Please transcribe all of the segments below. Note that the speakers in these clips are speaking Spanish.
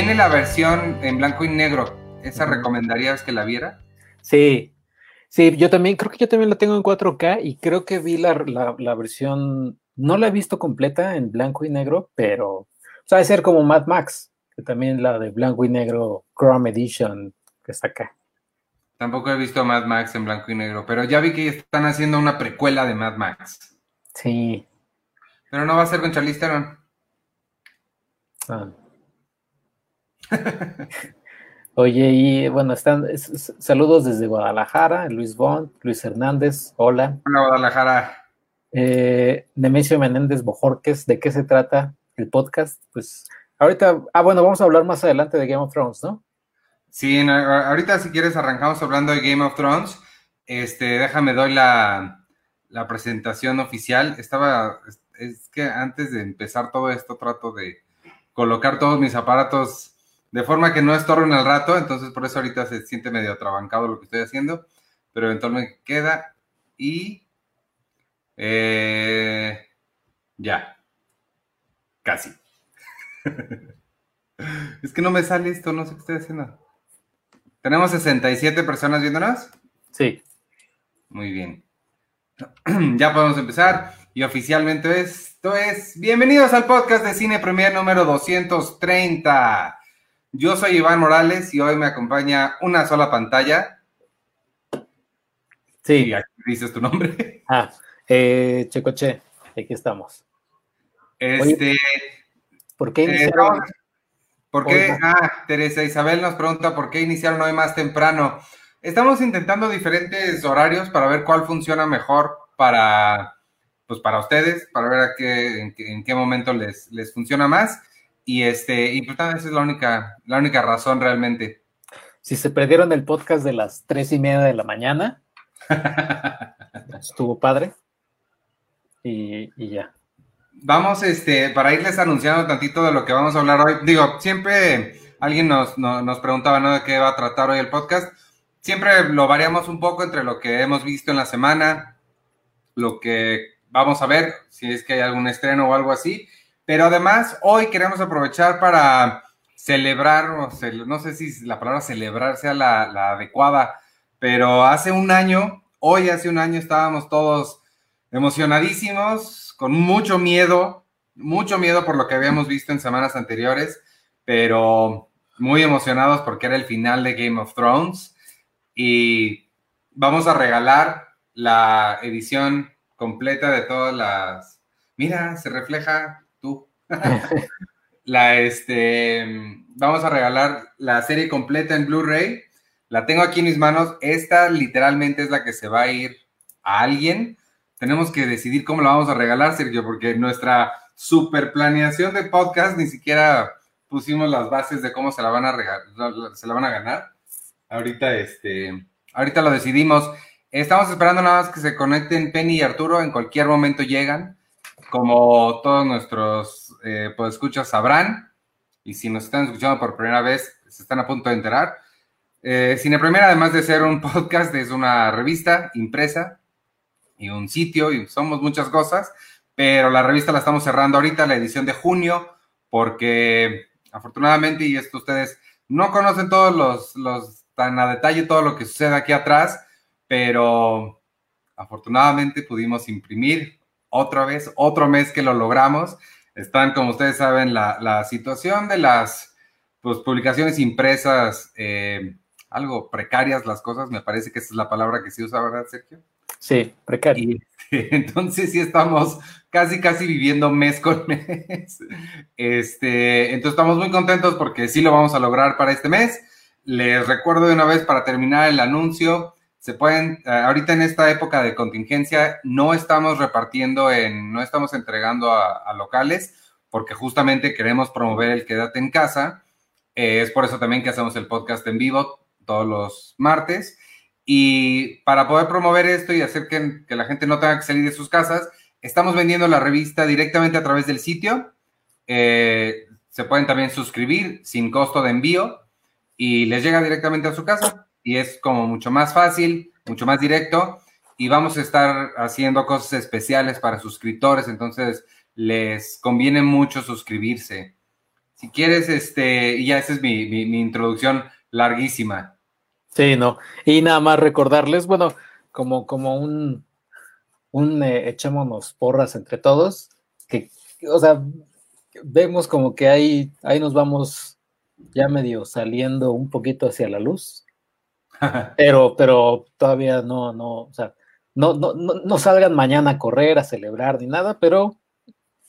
Tiene la versión en blanco y negro. ¿Esa recomendarías que la viera? Sí, sí, yo también, creo que yo también la tengo en 4K y creo que vi la, versión, no la he visto completa en blanco y negro, pero, o sea, debe ser como Mad Max, que también la de blanco y negro Chrome Edition que está acá. Tampoco he visto Mad Max en blanco y negro, pero ya vi que están haciendo una precuela de Mad Max. Sí. Pero no va a ser con Charlize Theron. Ah. Oye, y bueno, están saludos desde Guadalajara, Luis Bond, Luis Hernández, hola. Hola, Guadalajara. Eh, Nemesio Menéndez Bojorques, ¿de qué se trata el podcast? Pues ahorita, ah, bueno, vamos a hablar más adelante de Game of Thrones, ¿no? Sí, ahorita si quieres arrancamos hablando de Game of Thrones. Este, déjame doy la, la presentación oficial. Estaba, es que antes de empezar todo esto trato de colocar todos mis aparatos de forma que no estorben al rato, entonces por eso ahorita se siente medio trabancado lo que estoy haciendo, pero eventualmente queda y eh, ya, casi. es que no me sale esto, no sé qué estoy haciendo. ¿Tenemos 67 personas viéndonos? Sí. Muy bien. ya podemos empezar. Y oficialmente esto es Bienvenidos al podcast de Cine Premier número 230. Yo soy Iván Morales y hoy me acompaña una sola pantalla. Sí. Y aquí dices tu nombre. Ah, eh, Checoche, aquí estamos. Este. ¿Por qué eh, iniciaron? ¿Por qué? Ah, Teresa Isabel nos pregunta por qué iniciaron hoy más temprano. Estamos intentando diferentes horarios para ver cuál funciona mejor para, pues para ustedes, para ver a qué, en, qué momento les, les funciona más. Y este, y pues esa es la única, la única razón realmente. Si se perdieron el podcast de las tres y media de la mañana, estuvo padre. Y, ya. Vamos, este, para irles anunciando tantito de lo que vamos a hablar hoy. Digo, siempre alguien nos, nos preguntaba, ¿no? De qué va a tratar hoy el podcast. Siempre lo variamos un poco entre lo que hemos visto en la semana, lo que vamos a ver, si es que hay algún estreno o algo así, pero además, hoy queremos aprovechar para celebrar, no sé si la palabra celebrar sea la, adecuada, pero hace un año, hoy hace un año estábamos todos emocionadísimos, con mucho miedo, mucho miedo por lo que habíamos visto en semanas anteriores, pero muy emocionados porque era el final de Game of Thrones. Y vamos a regalar la edición completa de todas las... Mira, se refleja la, este, vamos a regalar la serie completa en Blu-ray. La tengo aquí en mis manos. Esta literalmente es la que se va a ir a alguien. Tenemos que decidir cómo la vamos a regalar, Sergio, porque nuestra super planeación de podcast ni siquiera pusimos las bases de cómo se la van a regalar, se la van a ganar. Ahorita, este, ahorita lo decidimos. Estamos esperando nada más que se conecten Penny y Arturo. En cualquier momento llegan como todos nuestros eh, escuchas sabrán, y si nos están escuchando por primera vez, se están a punto de enterar. Eh, Cine Premier, además de ser un podcast, es una revista impresa y un sitio, y somos muchas cosas, pero la revista la estamos cerrando ahorita, la edición de junio, porque afortunadamente, y esto ustedes no conocen todos los, los tan a detalle todo lo que sucede aquí atrás, pero afortunadamente pudimos imprimir otra vez, otro mes que lo logramos. Están, como ustedes saben, la, situación de las pues, publicaciones impresas, eh, algo precarias las cosas, me parece que esa es la palabra que se usa, ¿verdad, Sergio? Sí, precario. entonces sí estamos casi, casi viviendo mes con mes. Este, entonces estamos muy contentos porque sí lo vamos a lograr para este mes. Les recuerdo de una vez para terminar el anuncio, se pueden, eh, ahorita en esta época de contingencia, no estamos repartiendo en, no estamos entregando a, locales, porque justamente queremos promover el quédate en casa. Eh, es por eso también que hacemos el podcast en vivo todos los martes. Y para poder promover esto y hacer que, la gente no tenga que salir de sus casas, estamos vendiendo la revista directamente a través del sitio. Eh, se pueden también suscribir sin costo de envío y les llega directamente a su casa y es como mucho más fácil, mucho más directo y vamos a estar haciendo cosas especiales para suscriptores, entonces les conviene mucho suscribirse. si quieres, este, y ya esa es mi, mi introducción larguísima. Sí, no. Y nada más recordarles, bueno, como, como un, un eh, echémonos porras entre todos, que, o sea, vemos como que ahí, ahí nos vamos ya medio saliendo un poquito hacia la luz, pero, pero todavía no, no, o sea, no, no, no, salgan mañana a correr, a celebrar ni nada, pero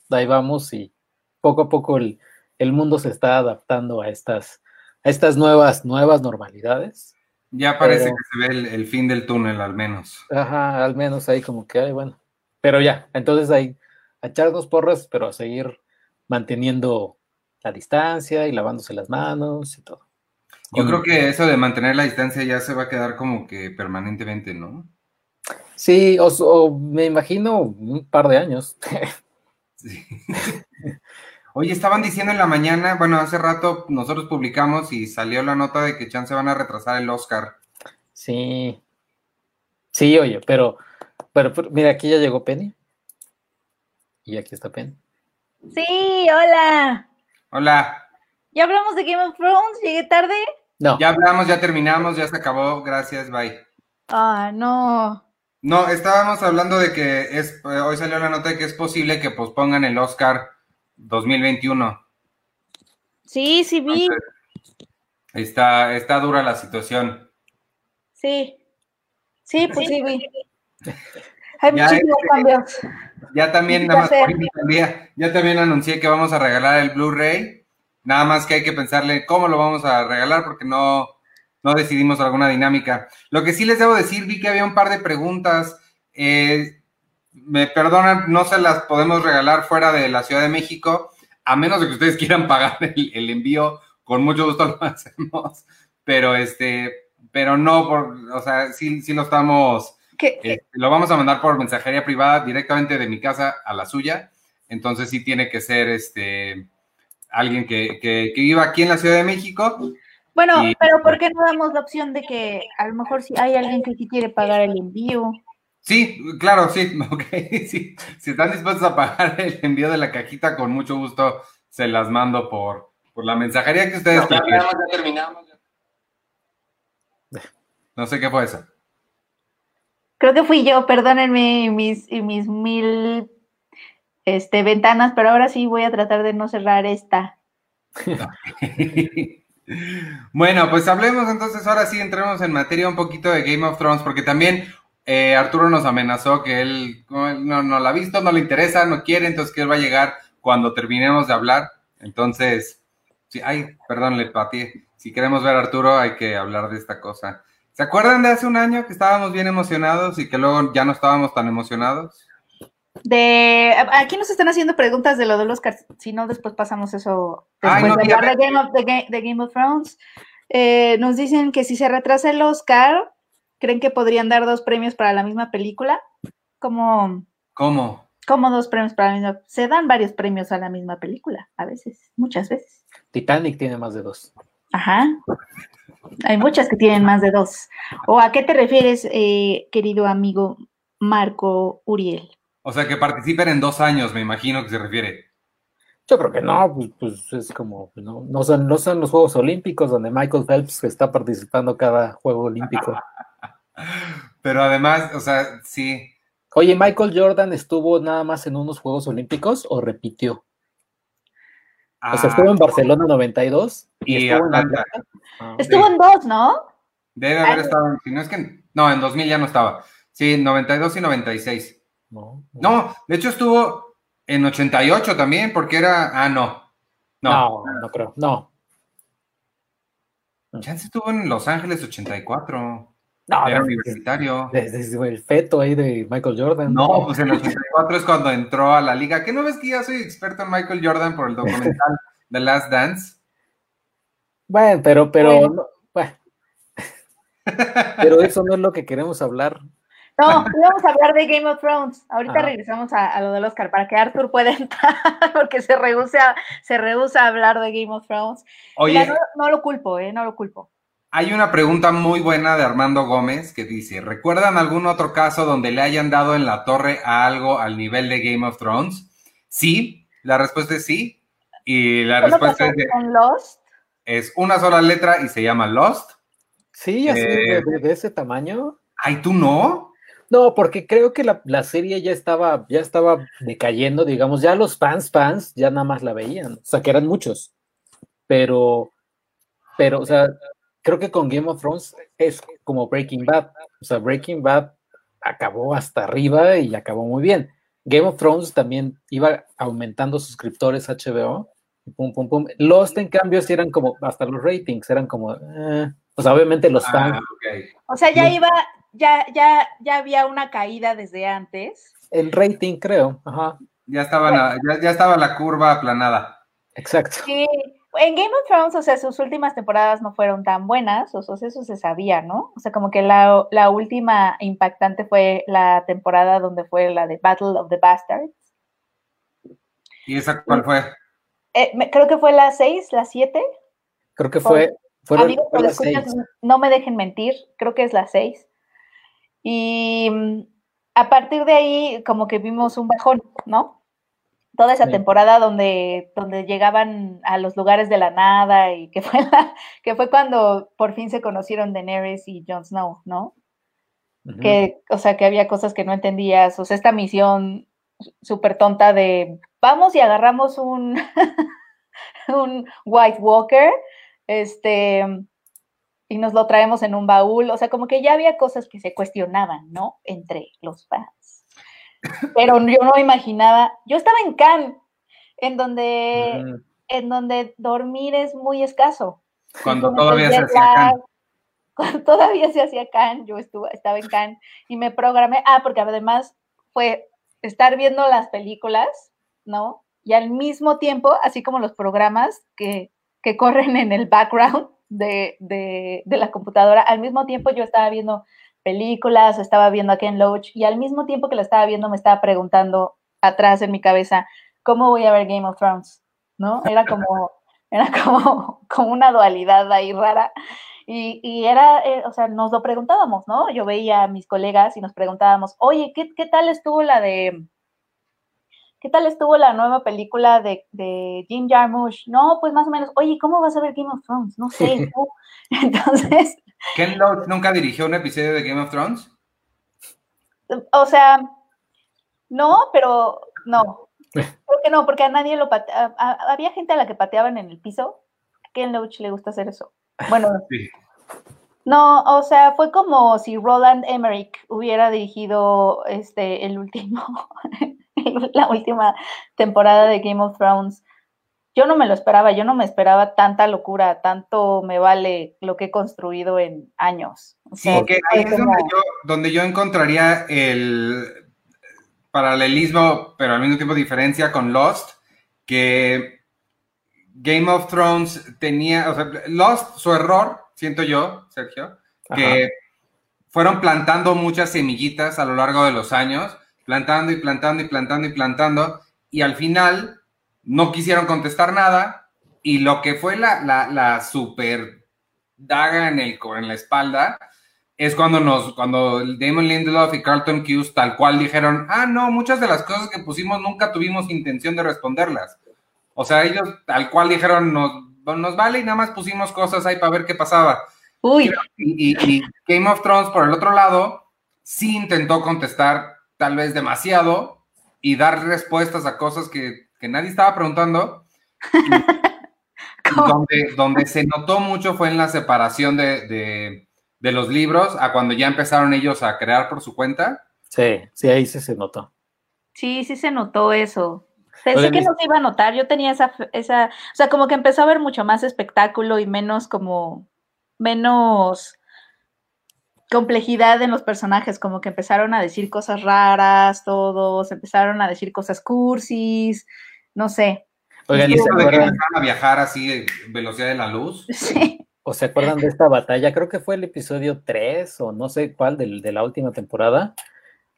ahí vamos y poco a poco el, el mundo se está adaptando a estas, a estas nuevas, nuevas normalidades. Ya parece que se ve el, fin del túnel, al menos. Ajá, al menos ahí como que hay, bueno. Pero ya, entonces ahí, a echarnos porras, pero a seguir manteniendo la distancia y lavándose las manos y todo. Yo creo que eso de mantener la distancia ya se va a quedar como que permanentemente, ¿no? Sí, o, me imagino un par de años. Sí. Oye, estaban diciendo en la mañana, bueno, hace rato nosotros publicamos y salió la nota de que chance van a retrasar el Oscar. Sí. Sí, oye, pero, pero, mira, aquí ya llegó Penny. Y aquí está Penny. Sí, hola. Hola. ¿Ya hablamos de Game of Thrones? ¿Llegué tarde? No. Ya hablamos, ya terminamos, ya se acabó. Gracias, bye. Ah, no. No, estábamos hablando de que es, eh, hoy salió la nota de que es posible que pospongan el Oscar 2021. Sí, sí vi. está, está dura la situación. Sí. Sí, pues sí vi. Hay muchísimos este, cambios. Ya también, nada más ya también anuncié que vamos a regalar el Blu-ray. Nada más que hay que pensarle cómo lo vamos a regalar porque no, no decidimos alguna dinámica. Lo que sí les debo decir, vi que había un par de preguntas. Eh, me perdonan, no se las podemos regalar fuera de la Ciudad de México, a menos de que ustedes quieran pagar el, envío, con mucho gusto lo hacemos, pero este, pero no, por, o sea, sí, sí lo estamos, eh, lo vamos a mandar por mensajería privada directamente de mi casa a la suya, entonces sí tiene que ser este, alguien que, que, viva aquí en la Ciudad de México. Bueno, pero ¿por qué no damos la opción de que a lo mejor si hay alguien que sí quiere pagar el envío? Sí, claro, sí, ok, sí. Si están dispuestos a pagar el envío de la cajita, con mucho gusto se las mando por, por la mensajería que ustedes no, ya terminamos. No sé qué fue eso. Creo que fui yo, perdónenme mis, mis mil este, ventanas, pero ahora sí voy a tratar de no cerrar esta. bueno, pues hablemos entonces, ahora sí entremos en materia un poquito de Game of Thrones, porque también eh, Arturo nos amenazó que él no, no la ha visto, no le interesa, no quiere, entonces que él va a llegar cuando terminemos de hablar. Entonces, sí, ay, perdón, le pateé. Si queremos ver a Arturo, hay que hablar de esta cosa. ¿Se acuerdan de hace un año que estábamos bien emocionados y que luego ya no estábamos tan emocionados? De aquí nos están haciendo preguntas de lo de los si no después pasamos eso después de hablar de Game of, de Game of Thrones. Eh, nos dicen que si se retrasa el Oscar, ¿Creen que podrían dar dos premios para la misma película? Como... ¿Cómo? Como dos premios para la misma... Se dan varios premios a la misma película, a veces, muchas veces. Titanic tiene más de dos. Ajá. Hay muchas que tienen más de dos. ¿O a qué te refieres, eh, querido amigo Marco Uriel? O sea, que participen en dos años, me imagino que se refiere. Yo creo que no, pues, pues es como, no, no, son, no son los Juegos Olímpicos donde Michael Phelps está participando cada Juego Olímpico. Pero además, o sea, sí. Oye, ¿Michael Jordan estuvo nada más en unos Juegos Olímpicos o repitió? o sea, estuvo en ah. Barcelona 92 y, estuvo en Atlanta. Ah, estuvo en dos, ¿no? Debe haber estado, si no es que, no, en 2000 ya no estaba. Sí, 92 y 96. No, no. de hecho estuvo en 88 también, porque era, ah, no. No, no, no creo, no. Chance estuvo en Los Ángeles 84. No, era universitario. Desde, el feto ahí de Michael Jordan. No, pues en el 84 es cuando entró a la liga. ¿Qué no ves que ya soy experto en Michael Jordan por el documental The Last Dance? Bueno, pero, pero, bueno. pero eso no es lo que queremos hablar. No, vamos a hablar de Game of Thrones. Ahorita regresamos a, lo del Oscar para que Arthur pueda entrar, porque se rehúsa, se rehúsa a hablar de Game of Thrones. Oye, no, no, lo culpo, ¿eh? No lo culpo. Hay una pregunta muy buena de Armando Gómez que dice, ¿recuerdan algún otro caso donde le hayan dado en la torre a algo al nivel de Game of Thrones? Sí, la respuesta es sí. Y la respuesta es, Lost? es una sola letra y se llama Lost. Sí, así eh, de, ese tamaño. Ay, ¿tú no? No, porque creo que la, la, serie ya estaba, ya estaba decayendo, digamos, ya los fans, fans, ya nada más la veían, o sea, que eran muchos, pero, pero, o sea, creo que con Game of Thrones es como Breaking Bad, o sea, Breaking Bad acabó hasta arriba y acabó muy bien. Game of Thrones también iba aumentando suscriptores HBO, pum, pum, pum. Lost, en cambio, sí eran como, hasta los ratings eran como, eh, o sea, obviamente los ah, fans. O sea, ya iba, ya, ya, ya había una caída desde antes. El rating, creo. Ajá. Ya estaba, la, ya, estaba la curva aplanada. Exacto. Sí. En Game of Thrones, o sea, sus últimas temporadas no fueron tan buenas, o sea, eso se sabía, ¿no? O sea, como que la, la última impactante fue la temporada donde fue la de Battle of the Bastards. ¿Y esa cuál fue? Eh, creo que fue la 6, la 7. Creo que fue. Amigos, no me dejen mentir, creo que es la 6. Y mm, a partir de ahí, como que vimos un bajón, ¿no? Toda esa temporada donde, donde llegaban a los lugares de la nada y que fue, que fue cuando por fin se conocieron Daenerys y Jon Snow, ¿no? Que, o sea, que había cosas que no entendías, o sea, esta misión súper tonta de vamos y agarramos un, un White Walker, este, y nos lo traemos en un baúl. O sea, como que ya había cosas que se cuestionaban, ¿no? Entre los fans. Pero yo no imaginaba, yo estaba en Cannes, en donde, en donde dormir es muy escaso. Cuando todavía se hacía Cannes. Cuando todavía se hacía Cannes, yo estuve, estaba en Cannes y me programé, ah, porque además fue estar viendo las películas, ¿no? Y al mismo tiempo, así como los programas que, que corren en el background, de, la computadora. Al mismo tiempo yo estaba viendo películas, estaba viendo a Ken Loach y al mismo tiempo que la estaba viendo me estaba preguntando atrás en mi cabeza, ¿cómo voy a ver Game of Thrones? ¿No? Era como, era como, como una dualidad ahí rara. Y, era, eh, o sea, nos lo preguntábamos, ¿no? Yo veía a mis colegas y nos preguntábamos, oye, ¿qué, qué tal estuvo la de ¿qué tal estuvo la nueva película de, Jim Jarmusch? No, pues más o menos, oye, ¿cómo vas a ver Game of Thrones? No sé, Entonces... ¿Ken Loach nunca dirigió un episodio de Game of Thrones? O sea, no, pero no. ¿Por qué no? Porque a nadie lo pateaba. Había gente a la que pateaban en el piso. A Ken Loach le gusta hacer eso. Bueno, sí. No, o sea, fue como si Roland Emmerich hubiera dirigido este el último la última temporada de Game of Thrones. Yo no me lo esperaba, yo no me esperaba tanta locura, tanto me vale lo que he construido en años. sí, que ahí es donde yo, encontraría el paralelismo, pero al mismo tiempo diferencia con Lost, que Game of Thrones tenía, o sea, Lost, su error, siento yo, Sergio, que fueron plantando muchas semillitas a lo largo de los años plantando y plantando y plantando y plantando, y al final no quisieron contestar nada, y lo que fue la, la, super daga en, el, en la espalda es cuando nos, cuando Damon Lindelof y Carlton Hughes tal cual dijeron, ah, no, muchas de las cosas que pusimos nunca tuvimos intención de responderlas. O sea, ellos tal cual dijeron, nos, nos vale y nada más pusimos cosas ahí para ver qué pasaba. Uy. y Game of Thrones, por el otro lado, sí intentó contestar tal vez demasiado y dar respuestas a cosas que, nadie estaba preguntando. donde, donde, se notó mucho fue en la separación de, los libros a cuando ya empezaron ellos a crear por su cuenta. Sí, sí, ahí sí se notó. Sí, sí se notó eso. Pensé que no se iba a notar, yo tenía esa, esa, o sea, como que empezó a haber mucho más espectáculo y menos como, menos complejidad en los personajes, como que empezaron a decir cosas raras, todos, empezaron a decir cosas cursis, no sé. Oigan, ¿y se acuerdan? a viajar así velocidad de la luz? Sí. ¿O se acuerdan de esta batalla? Creo que fue el episodio 3 o no sé cuál de, la última temporada,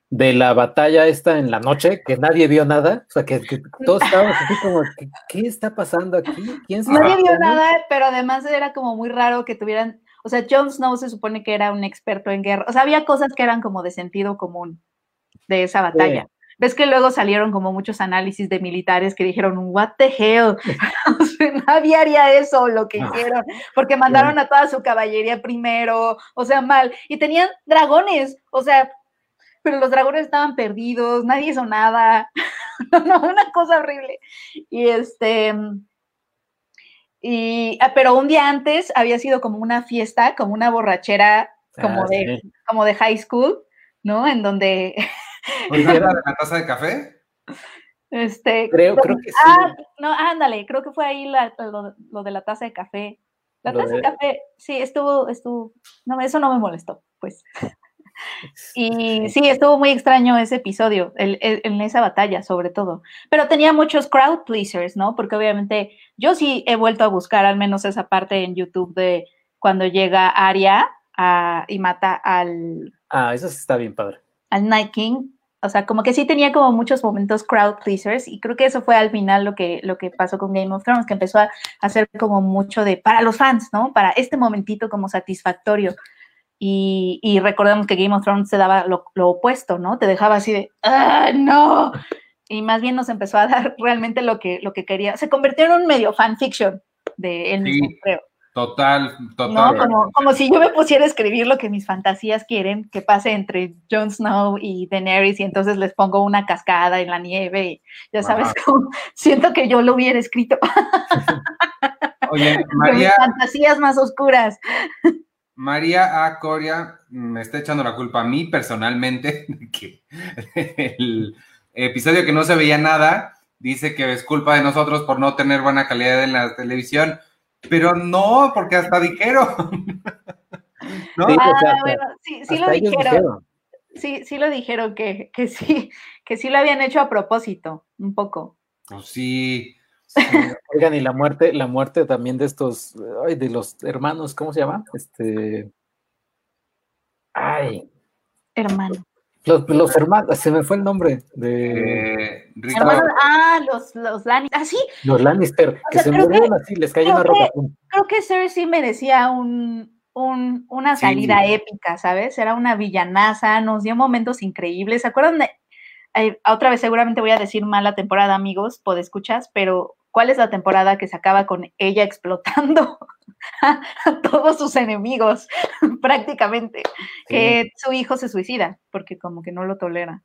de la batalla esta en la noche, que nadie vio nada, o sea, que, todos estábamos así como, ¿qué, está pasando aquí? ¿Quién nadie vio nada, pero además era como muy raro que tuvieran o sea, Jon Snow se supone que era un experto en guerra. O sea, había cosas que eran como de sentido común de esa batalla. ves que luego salieron como muchos análisis de militares que dijeron, what the hell, nadie haría eso, lo que hicieron, porque mandaron a toda su caballería primero, o sea, mal, y tenían dragones, o sea, pero los dragones estaban perdidos, nadie hizo nada, no, una cosa horrible. Y este, y, ah, pero un día antes había sido como una fiesta, como una borrachera, como, ah, de, como de high school, ¿no? En donde... ¿Era de la taza de café? Este, creo, creo que sí. Ah, no, ándale, creo que fue ahí lo, de la taza de café. La taza de... café, sí, estuvo, estuvo, no, eso no me molestó, pues. Y sí, estuvo muy extraño ese episodio, en esa batalla sobre todo. Pero tenía muchos crowd pleasers, ¿no? Porque obviamente yo sí he vuelto a buscar al menos esa parte en YouTube de cuando llega Arya y mata al... Ah, eso está bien padre. Al Night King. O sea, como que sí tenía como muchos momentos crowd pleasers y creo que eso fue al final lo que, lo que pasó con Game of Thrones, que empezó a hacer como mucho de para los fans, ¿no? Para este momentito como satisfactorio. Y, recordemos que Game of Thrones se daba lo, opuesto, ¿no? Te dejaba así de, ¡ah, no! Y más bien nos empezó a dar realmente lo que, lo que quería. Se convirtió en un medio fanfiction de él mismo, creo. Total, total. ¿No? Como, como, si yo me pusiera a escribir lo que mis fantasías quieren que pase entre Jon Snow y Daenerys y entonces les pongo una cascada en la nieve y ya sabes, cómo siento que yo lo hubiera escrito. Oye, María. Mis fantasías más oscuras. María A. Coria me está echando la culpa a mí personalmente, que el episodio que no se veía nada, dice que es culpa de nosotros por no tener buena calidad en la televisión, pero no, porque hasta dijeron. ¿No? Ah, bueno, sí, sí lo dijeron. Sí, sí lo dijeron que, que sí, que sí lo habían hecho a propósito, un poco. Pues sí, Oigan, y la muerte, la muerte también de estos, ay, de los hermanos, ¿cómo se llama? Este. Ay. Hermano. Los, hermanos, se me fue el nombre de. Eh, ah, los, los Lannister. Ah, sí. Los Lannister, que se murieron así, les cayó una ropa. Creo que Cersei merecía un, un, una salida épica, ¿sabes? Era una villanaza, nos dio momentos increíbles. ¿Se acuerdan de.? otra vez seguramente voy a decir mala temporada, amigos, escuchas, pero ¿Cuál es la temporada que se acaba con ella explotando a, todos sus enemigos prácticamente? Que su hijo se suicida porque como que no lo tolera.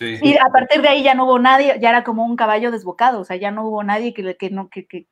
Y a partir de ahí ya no hubo nadie, ya era como un caballo desbocado, o sea, ya no hubo nadie que, que, no, que, que,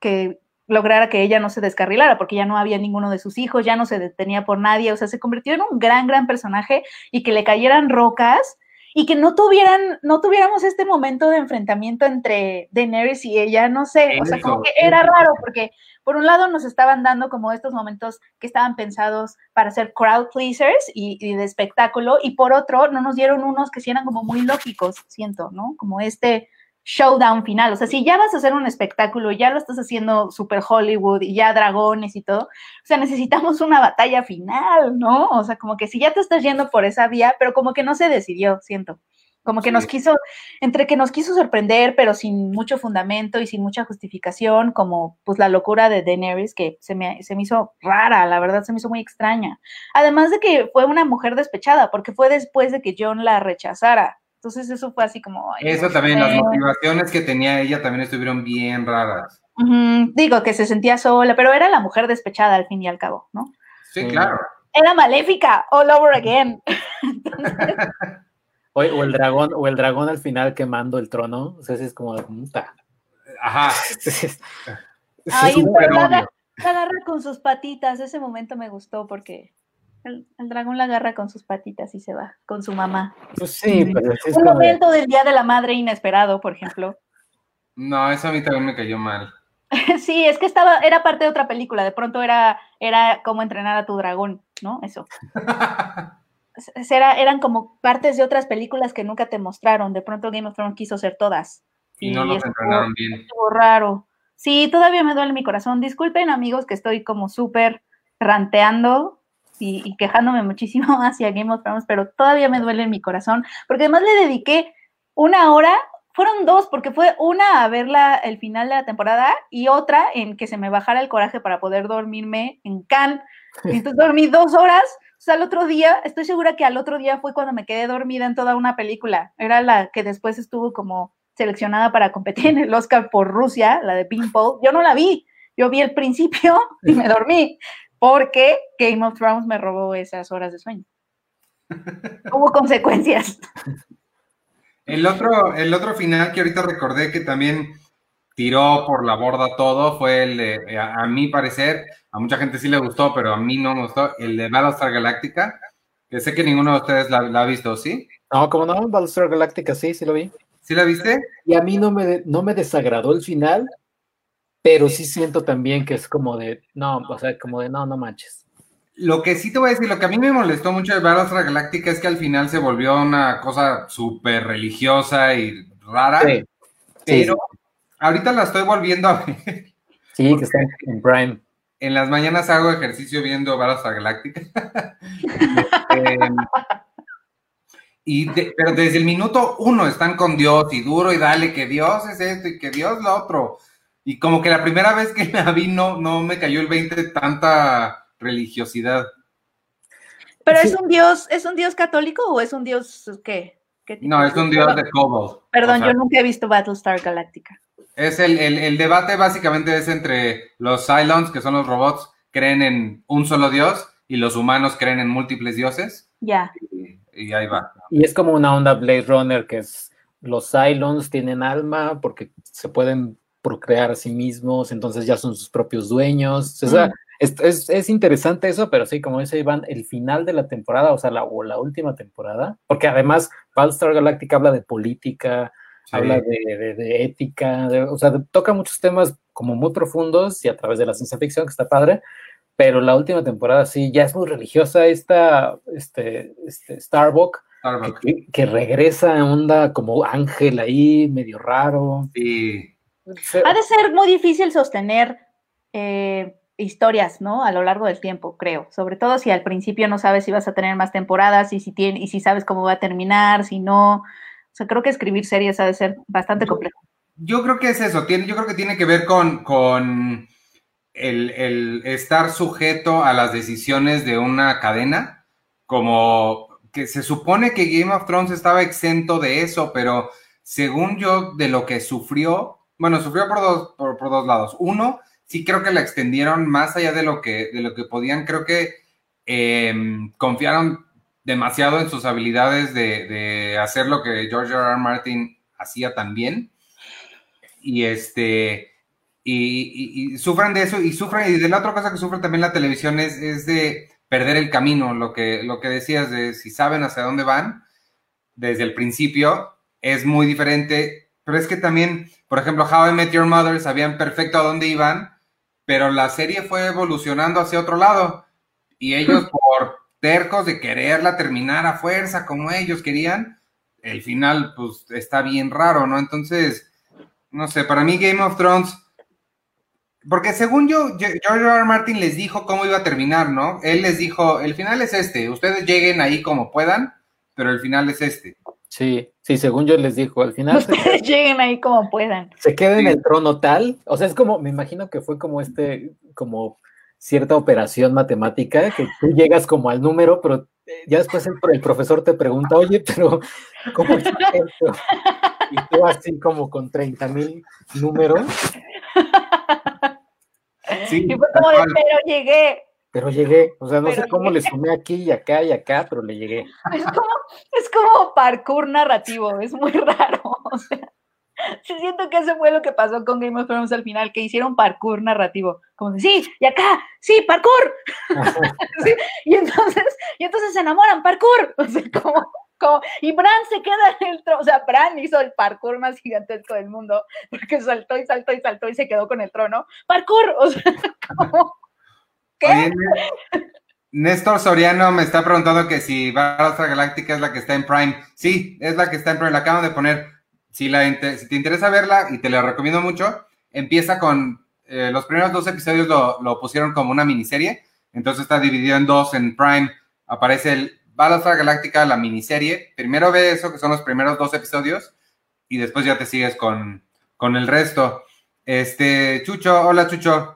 que lograra que ella no se descarrilara, porque ya no había ninguno de sus hijos, ya no se detenía por nadie, o sea, se convirtió en un gran, gran personaje y que le cayeran rocas y que no tuvieran, no tuviéramos este momento de enfrentamiento entre Daenerys y ella, no sé, o sea, como que era raro porque por un lado nos estaban dando como estos momentos que estaban pensados para ser crowd pleasers y, y de espectáculo y por otro no nos dieron unos que sí eran como muy lógicos, siento, ¿no? Como este showdown final. O sea, si ya vas a hacer un espectáculo, ya lo estás haciendo super Hollywood y ya dragones y todo, o sea, necesitamos una batalla final, ¿no? O sea, como que si ya te estás yendo por esa vía, pero como que no se decidió, siento. Como que nos quiso, entre que nos quiso sorprender, pero sin mucho fundamento y sin mucha justificación, como pues la locura de Daenerys, que se me, se me hizo rara, la verdad se me hizo muy extraña. Además de que fue una mujer despechada, porque fue después de que John la rechazara. Entonces eso fue así como... eso también, las motivaciones que tenía ella también estuvieron bien raras. Digo que se sentía sola, pero era la mujer despechada al fin y al cabo, ¿no? Sí, claro. Era maléfica, all over again. o, el dragón, o el dragón al final quemando el trono, o sea, es como. Ajá. Ay, la agarra con sus patitas, ese momento me gustó porque el, dragón la agarra con sus patitas y se va con su mamá. Pues sí, pero es Un momento del Día de la Madre inesperado, por ejemplo. No, eso a mí también me cayó mal. sí, es que estaba, era parte de otra película, de pronto era, era cómo entrenar a tu dragón, ¿no? Eso. Era, eran como partes de otras películas que nunca te mostraron. De pronto Game of Thrones quiso ser todas. Y, no los entrenaron bien. Estuvo raro. Sí, todavía me duele mi corazón. Disculpen, amigos, que estoy como súper ranteando y, quejándome muchísimo hacia Game of Thrones, pero todavía me duele en mi corazón, porque además le dediqué una hora fueron dos, porque fue una a ver el final de la temporada y otra en que se me bajara el coraje para poder dormirme en Cannes. Entonces dormí dos horas. O sea, al otro día, estoy segura que al otro día fue cuando me quedé dormida en toda una película. Era la que después estuvo como seleccionada para competir en el Oscar por Rusia, la de Pimple. Yo no la vi. Yo vi el principio y me dormí porque Game of Thrones me robó esas horas de sueño. Hubo consecuencias. El otro, el otro final que ahorita recordé que también tiró por la borda todo fue el de, a, mi parecer, a mucha gente sí le gustó, pero a mí no me gustó, el de Battlestar Galactica, que sé que ninguno de ustedes la, ha visto, ¿sí? No, como no, Battlestar Galactica sí, sí lo vi. ¿Sí la viste? Y a mí no me, no me desagradó el final, pero sí siento también que es como de, no, o sea, como de, no, no manches. Lo que sí te voy a decir, lo que a mí me molestó mucho de Battlestar Galáctica es que al final se volvió una cosa súper religiosa y rara. Sí, pero ahorita la estoy volviendo a ver. Sí, que está en Prime. En las mañanas hago ejercicio viendo Battlestar Galáctica. Y pero desde el minuto uno están con Dios y duro y dale que Dios es esto y que Dios lo otro. Y como que la primera vez que la vi no, no me cayó el 20 de tanta religiosidad. Pero es un dios, ¿es un dios católico o es un dios qué? no, es un dios de Cobalt. Perdón, yo nunca he visto Battlestar Galactica. Es el, el, debate básicamente es entre los Cylons, que son los robots, creen en un solo dios, y los humanos creen en múltiples dioses. Ya. Y, ahí va. Y es como una onda Blade Runner, que es los Cylons tienen alma porque se pueden procrear a sí mismos, entonces ya son sus propios dueños. O sea, es, interesante eso, pero sí, como dice Iván, el final de la temporada, o sea, la, o la última temporada, porque además Battlestar Galactica habla de política, habla de, ética, o sea, toca muchos temas como muy profundos y a través de la ciencia ficción, que está padre, pero la última temporada sí, ya es muy religiosa esta, este, este Starbuck, Que, regresa en onda como ángel ahí, medio raro. Ha de ser muy difícil sostener eh, historias, ¿no? A lo largo del tiempo, creo. Sobre todo si al principio no sabes si vas a tener más temporadas y si, tiene, y si sabes cómo va a terminar, si no. O sea, creo que escribir series ha de ser bastante complejo. Yo creo que es eso. Tiene, yo creo que tiene que ver con, con el, el estar sujeto a las decisiones de una cadena, como que se supone que Game of Thrones estaba exento de eso, pero según yo, de lo que sufrió, bueno, sufrió por dos, por, por dos lados. Uno, sí creo que la extendieron más allá de lo que, de lo que podían. Creo que em, confiaron demasiado en sus habilidades de, hacer lo que George R. R. Martin hacía también. Y este. Y, sufren de eso, y sufren, y de la otra cosa que sufre también la televisión es, es de perder el camino, lo que, lo que decías de si saben hacia dónde van desde el principio, es muy diferente, pero es que también, por ejemplo, How I Met Your Mother sabían perfecto a dónde iban, pero la serie fue evolucionando hacia otro lado y ellos por tercos de quererla terminar a fuerza como ellos querían, el final pues está bien raro, ¿no? Entonces, no sé, para mí Game of Thrones, porque según yo, George R. R. Martin les dijo cómo iba a terminar, ¿no? Él les dijo, el final es este, ustedes lleguen ahí como puedan, pero el final es este. Sí, sí, según yo les dijo, al final. Ustedes lleguen ahí como puedan. Se queda en el trono tal, o sea, es como, me imagino que fue como este, como cierta operación matemática, que tú llegas como al número, pero eh, ya después el, profesor te pregunta, oye, pero ¿cómo es esto? Y tú así como con 30 mil números. Sí, y fue como de, pero llegué pero llegué, o sea, no sé cómo le sumé aquí y acá y acá, pero le llegué. Es como, es como parkour narrativo, es muy raro, o sea, siento que eso fue lo que pasó con Game of Thrones al final, que hicieron parkour narrativo, como de, sí, y acá, sí, parkour, y, entonces, y entonces se enamoran, parkour, o sea, como, como, y Bran se queda en el trono, o sea, Bran hizo el parkour más gigantesco del mundo, porque saltó y saltó y saltó y se quedó con el trono, parkour, o sea, como... ¿Qué? Néstor Soriano me está preguntando que si Battlestar Galáctica es la que está en Prime. Sí, es la que está en Prime, la acaban de poner. Si, la, si te interesa verla, y te la recomiendo mucho, empieza con eh, los primeros dos episodios lo, pusieron como una miniserie, entonces está dividido en dos en Prime. Aparece el Galáctica, la miniserie. Primero ve eso, que son los primeros dos episodios, y después ya te sigues con, con el resto. Este, Chucho, hola Chucho,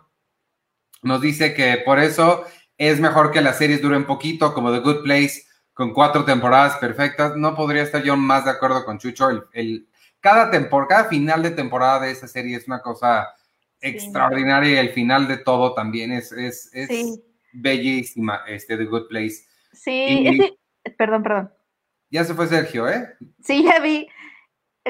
nos dice que por eso es mejor que las series duren poquito, como The Good Place, con cuatro temporadas perfectas. No podría estar yo más de acuerdo con Chucho. El, cada, temporada, cada final de temporada de esa serie es una cosa extraordinaria y el final de todo también es, es, bellísima, este, The Good Place. Sí, perdón, perdón. Ya se fue Sergio, ¿eh? Sí, ya vi.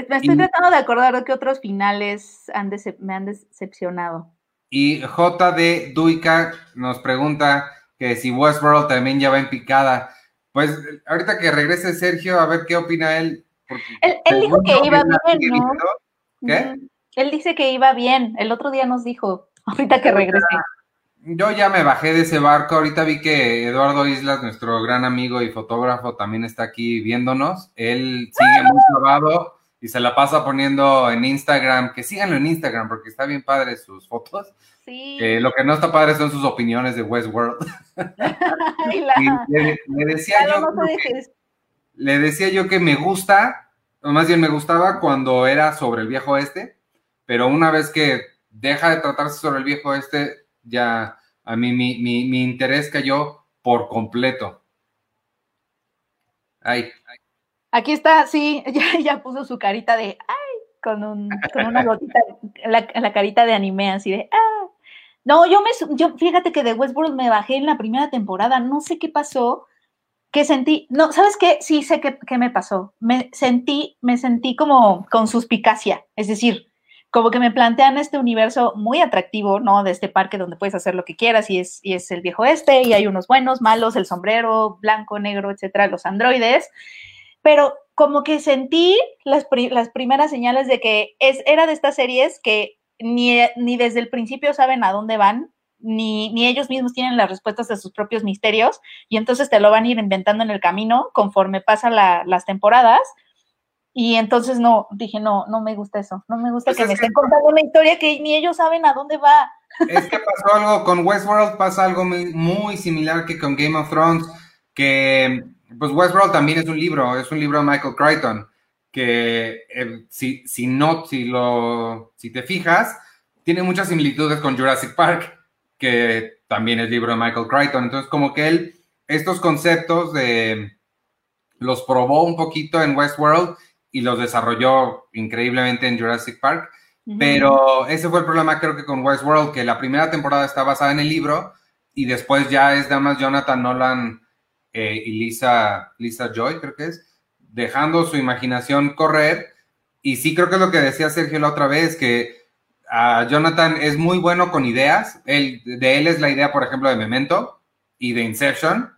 Me estoy tratando de acordar de que otros finales han me han decepcionado. Y JD Duica nos pregunta que si Westworld también ya va en picada. Pues ahorita que regrese Sergio, a ver qué opina él. Él, dijo que iba bien, ¿no? ¿Qué? Él dice que iba bien. El otro día nos dijo, ahorita que regrese. Yo ya me bajé de ese barco. Ahorita vi que Eduardo Islas, nuestro gran amigo y fotógrafo, también está aquí viéndonos. Él sigue muy clavado y se la pasa poniendo en Instagram. Que síganlo en Instagram porque está bien padre sus fotos. Sí. lo que no está padre son sus opiniones de Westworld. le, decía yo le decía yo que me gusta, o más bien me gustaba cuando era sobre el viejo este, pero una vez que deja de tratarse sobre el viejo este, ya a mí mi, mi, interés cayó por completo. Ay, Aquí está, sí, ya, puso su carita de, ay, con, un, con una gotita, la, la, carita de anime, así de, ah. No, yo me, yo, fíjate que de Westworld me bajé en la primera temporada, no sé qué pasó, que sentí, no, ¿sabes qué? Sí sé qué, qué me pasó. Me sentí, me sentí como con suspicacia, es decir, como que me plantean este universo muy atractivo, ¿no? De este parque donde puedes hacer lo que quieras y es, y es el viejo este y hay unos buenos, malos, el sombrero, blanco, negro, etcétera, los androides. Pero como que sentí las, las primeras señales de que es, era de estas series que ni, ni desde el principio saben a dónde van, ni, ni, ellos mismos tienen las respuestas a sus propios misterios y entonces te lo van a ir inventando en el camino conforme pasan las temporadas y entonces no, dije, no, no me gusta eso, no me gusta pues que me estén contando una historia que ni ellos saben a dónde va. Es que pasó algo con Westworld, pasa algo muy, similar que con Game of Thrones, que pues Westworld también es un libro, es un libro de Michael Crichton, que eh, si, si no, si lo, si te fijas, tiene muchas similitudes con Jurassic Park, que también es libro de Michael Crichton. Entonces, como que él, estos conceptos de los probó un poquito en Westworld y los desarrolló increíblemente en Jurassic Park. Pero ese fue el problema, creo que con Westworld, que la primera temporada está basada en el libro y después ya es nada más Jonathan Nolan eh, y Lisa, Lisa Joy, creo que es, dejando su imaginación correr. Y sí, creo que es lo que decía Sergio la otra vez, que a Jonathan es muy bueno con ideas. Él, de él es la idea, por ejemplo, de Memento y de Inception,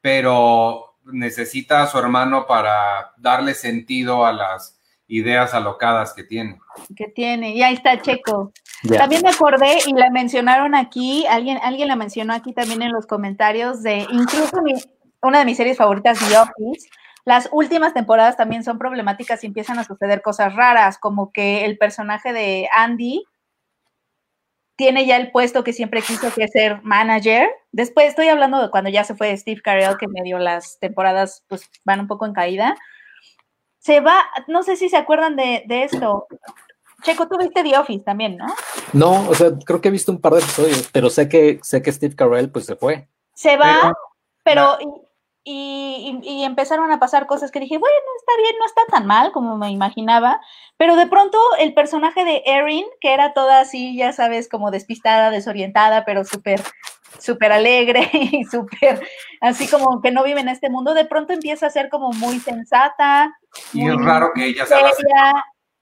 pero necesita a su hermano para darle sentido a las ideas alocadas que tiene. Que tiene, y ahí está Checo. También me acordé y la mencionaron aquí, alguien, alguien la mencionó aquí también en los comentarios de incluso una de mis series favoritas, The Office. Las últimas temporadas también son problemáticas y empiezan a suceder cosas raras, como que el personaje de Andy tiene ya el puesto que siempre quiso que ser manager. Después estoy hablando de cuando ya se fue Steve Carell, que medio las temporadas pues van un poco en caída. Se va, no sé si se acuerdan de, esto. Checo, tú viste The Office también, ¿no? No, o sea, creo que he visto un par de episodios, pero sé que sé que Steve Carell pues se fue. Se va, pero, y, empezaron a pasar cosas que dije, bueno, está bien, no está tan mal como me imaginaba, pero de pronto el personaje de Erin, que era toda así, ya sabes, como despistada, desorientada, pero súper, súper alegre y súper, así como que no vive en este mundo, de pronto empieza a ser como muy sensata. Y es raro que ella sea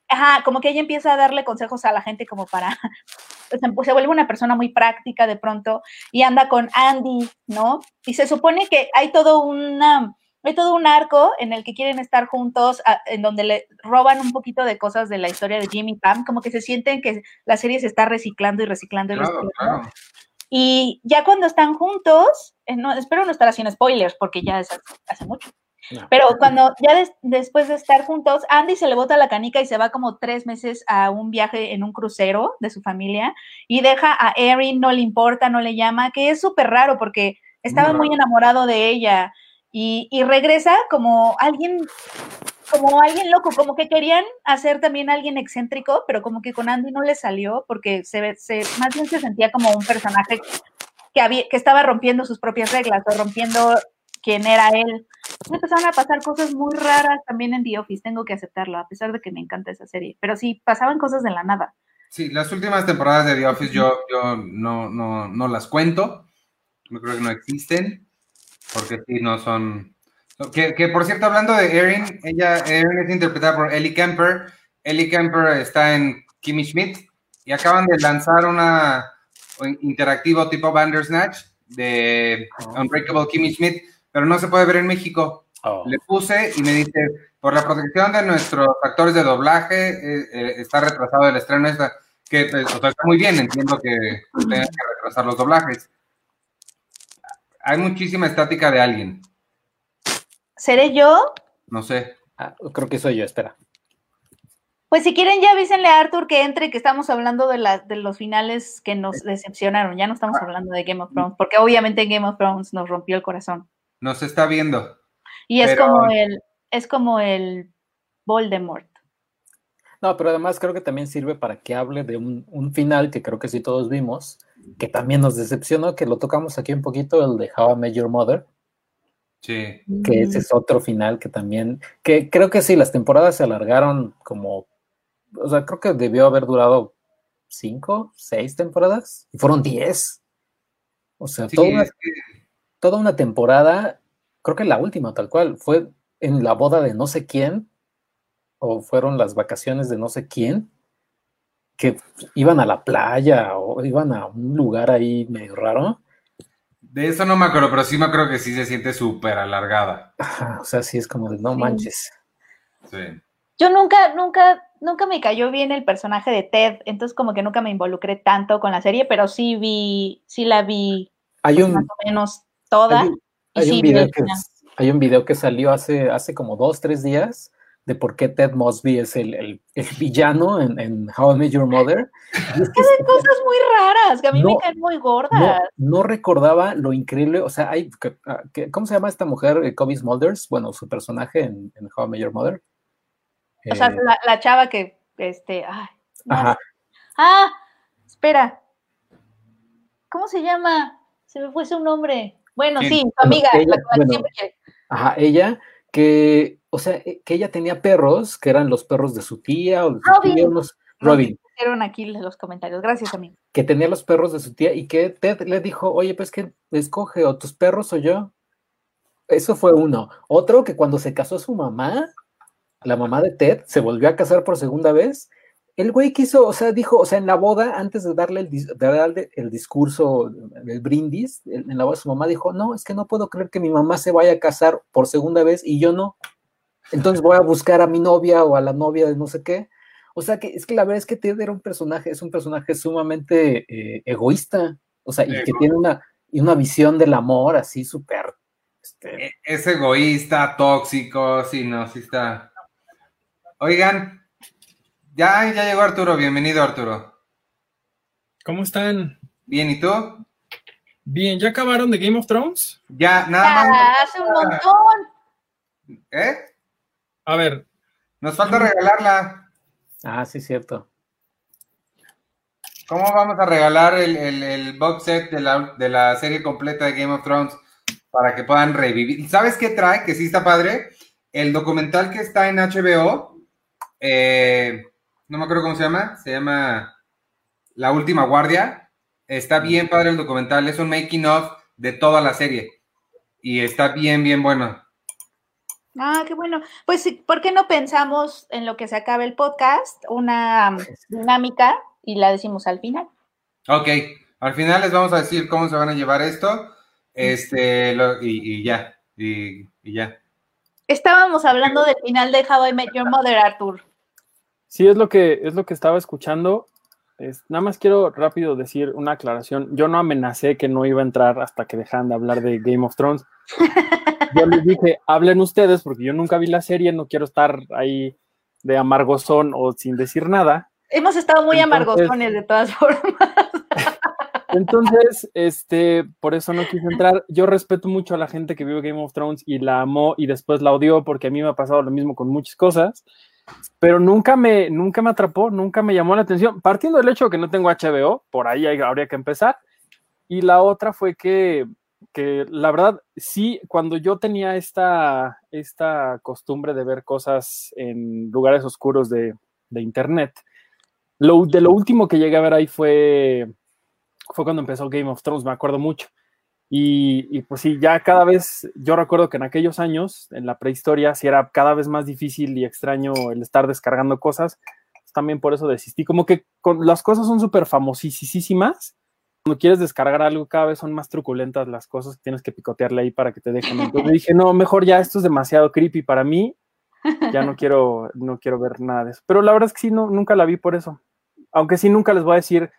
Ajá, como que ella empieza a darle consejos a la gente como para, se vuelve una persona muy práctica de pronto y anda con Andy, ¿no? Y se supone que hay todo una, hay todo un arco en el que quieren estar juntos, en donde le roban un poquito de cosas de la historia de Jimmy Pam, como que se sienten que la serie se está reciclando y reciclando y reciclando. Y ya cuando están juntos, eh, no, espero no estar haciendo spoilers porque ya es hace mucho. Pero cuando ya después de estar juntos, Andy se le bota la canica y se va como tres meses a un viaje en un crucero de su familia y deja a Erin, no le importa, no le llama, que es súper raro porque estaba muy enamorado de ella y, regresa como alguien como alguien loco, como que querían hacer también alguien excéntrico, pero como que con Andy no le salió porque se, se más bien se sentía como un personaje que, había, que estaba rompiendo sus propias reglas o rompiendo quién era él. Empezaron a pasar cosas muy raras también en The Office, tengo que aceptarlo, a pesar de que me encanta esa serie, pero sí, pasaban cosas de la nada. Sí, las últimas temporadas de The Office yo, yo no, no, no las cuento, no creo que no existen, porque sí, no son... Que, que por cierto, hablando de Erin, ella Erin es interpretada por Ellie Kemper. Ellie Kemper está en Kimmy Schmidt y acaban de lanzar una interactivo tipo Bandersnatch de Unbreakable Kimmy Schmidt, pero no se puede ver en México. Oh. Le puse y me dice, por la protección de nuestros actores de doblaje, eh, eh, está retrasado el estreno. Esta, que pues, está muy bien, entiendo que tengan que retrasar los doblajes. Hay muchísima estática de alguien. ¿Seré yo? No sé. Ah, creo que soy yo, espera. Pues si quieren ya avísenle a Arthur que entre, que estamos hablando de, la, de los finales que nos decepcionaron. Ya no estamos hablando de Game of Thrones, porque obviamente Game of Thrones nos rompió el corazón. Nos está viendo. Y es como el, es como el Voldemort. No, pero además creo que también sirve para que hable de un, final que creo que sí todos vimos, que también nos decepcionó, que lo tocamos aquí un poquito, el de How I Met Your Mother. Sí. Que ese es otro final que también, que creo que sí, las temporadas se alargaron como, o sea, creo que debió haber durado cinco, seis temporadas, y fueron diez. O sea, toda, una, toda una temporada, creo que la última tal cual, fue en la boda de no sé quién, o fueron las vacaciones de no sé quién, que iban a la playa o iban a un lugar ahí medio raro. De eso no me acuerdo, pero sí me acuerdo que sí se siente súper alargada. o sea, sí es como de no manches. Sí. Yo nunca, nunca, nunca me cayó bien el personaje de Ted, entonces como que nunca me involucré tanto con la serie, pero sí vi, sí la vi hay un, más o menos toda. Hay, un video que, hay un video que salió hace, hace como dos, tres días de por qué Ted Mosby es el, villano en, How I Met Your Mother. Y es que hace cosas muy raras, que a mí me caen muy gordas. No, recordaba lo increíble, o sea, hay, ah, ¿cómo se llama esta mujer? Eh, Kobe Smulders, bueno, su personaje en, How I Met Your Mother. O sea, eh, la, chava que, este, ay, Ajá. Ah, espera. ¿Cómo se llama? Se me fue su nombre. Bueno, sí, su amiga. Ajá, ella que, o sea, eh, que ella tenía perros, que eran los perros de su tía o de su Robin. tía, Robin. Aquí los comentarios, gracias a mí. Que tenía los perros de su tía y que Ted le dijo, oye, pues que escoge o tus perros o yo. Eso fue uno. Otro que cuando se casó su mamá, la mamá de Ted, se volvió a casar por segunda vez el güey quiso, o sea, dijo, o sea, en la boda, antes de darle el, de darle el discurso, el brindis, en la boda su mamá dijo, no, es que no puedo creer que mi mamá se vaya a casar por segunda vez y yo no. Entonces voy a buscar a mi novia o a la novia de no sé qué. O sea, que es que la verdad es que Ted era un personaje, es un personaje sumamente eh, egoísta, o sea, y que tiene una, y una visión del amor así súper... Este... E, es egoísta, tóxico, sí, no, sí está... Oigan, ya, ya llegó Arturo. Bienvenido, Arturo. ¿Cómo están? Bien, ¿y tú? Bien, ¿ya acabaron de Game of Thrones? Ya, nada más. Hace un montón. ¿Eh? A ver. Nos falta regalarla. Ah, sí, cierto. ¿Cómo vamos a regalar el, box set de la, de la, serie completa de Game of Thrones para que puedan revivir? ¿Sabes qué trae? Que sí está padre. El documental que está en HBO. Eh, no me acuerdo cómo se llama, se llama La Última Guardia. Está bien padre el documental, es un making of de toda la serie. Y está bien, bien bueno. Ah, qué bueno. Pues, ¿por qué no pensamos en lo que se acabe el podcast? Una um, dinámica y la decimos al final. Ok, al final les vamos a decir cómo se van a llevar esto. Este, y, ya, y, y, ya. Estábamos hablando del final de How I Met Your Mother, Arthur. Sí, es lo que, es lo que estaba escuchando. nada más quiero rápido decir una aclaración. Yo no amenacé que no iba a entrar hasta que dejaran de hablar de Game of Thrones. Yo les dije, hablen ustedes, porque yo nunca vi la serie, no quiero estar ahí de amargosón o sin decir nada. Hemos estado muy amargosones de todas formas. Entonces, este, por eso no quise entrar. Yo respeto mucho a la gente que vio Game of Thrones y la amó y después la odió porque a mí me ha pasado lo mismo con muchas cosas, pero nunca me, nunca me atrapó, nunca me llamó la atención. Partiendo del hecho de que no tengo HBO, por ahí habría que empezar. Y la otra fue que, que la verdad, sí, cuando yo tenía esta, esta costumbre de ver cosas en lugares oscuros de, de internet, lo, de lo último que llegué a ver ahí fue, fue cuando empezó Game of Thrones, me acuerdo mucho. Y, y, pues sí, ya cada vez, yo recuerdo que en aquellos años, en la prehistoria, sí era cada vez más difícil y extraño el estar descargando cosas. También por eso desistí. Como que con, las cosas son súper famosísimas. Cuando quieres descargar algo, cada vez son más truculentas las cosas que tienes que picotearle ahí para que te dejen. Entonces dije, no, mejor ya esto es demasiado creepy para mí. Ya no quiero, no quiero ver nada de eso. Pero la verdad es que sí, no, nunca la vi por eso. Aunque sí, nunca les voy a decir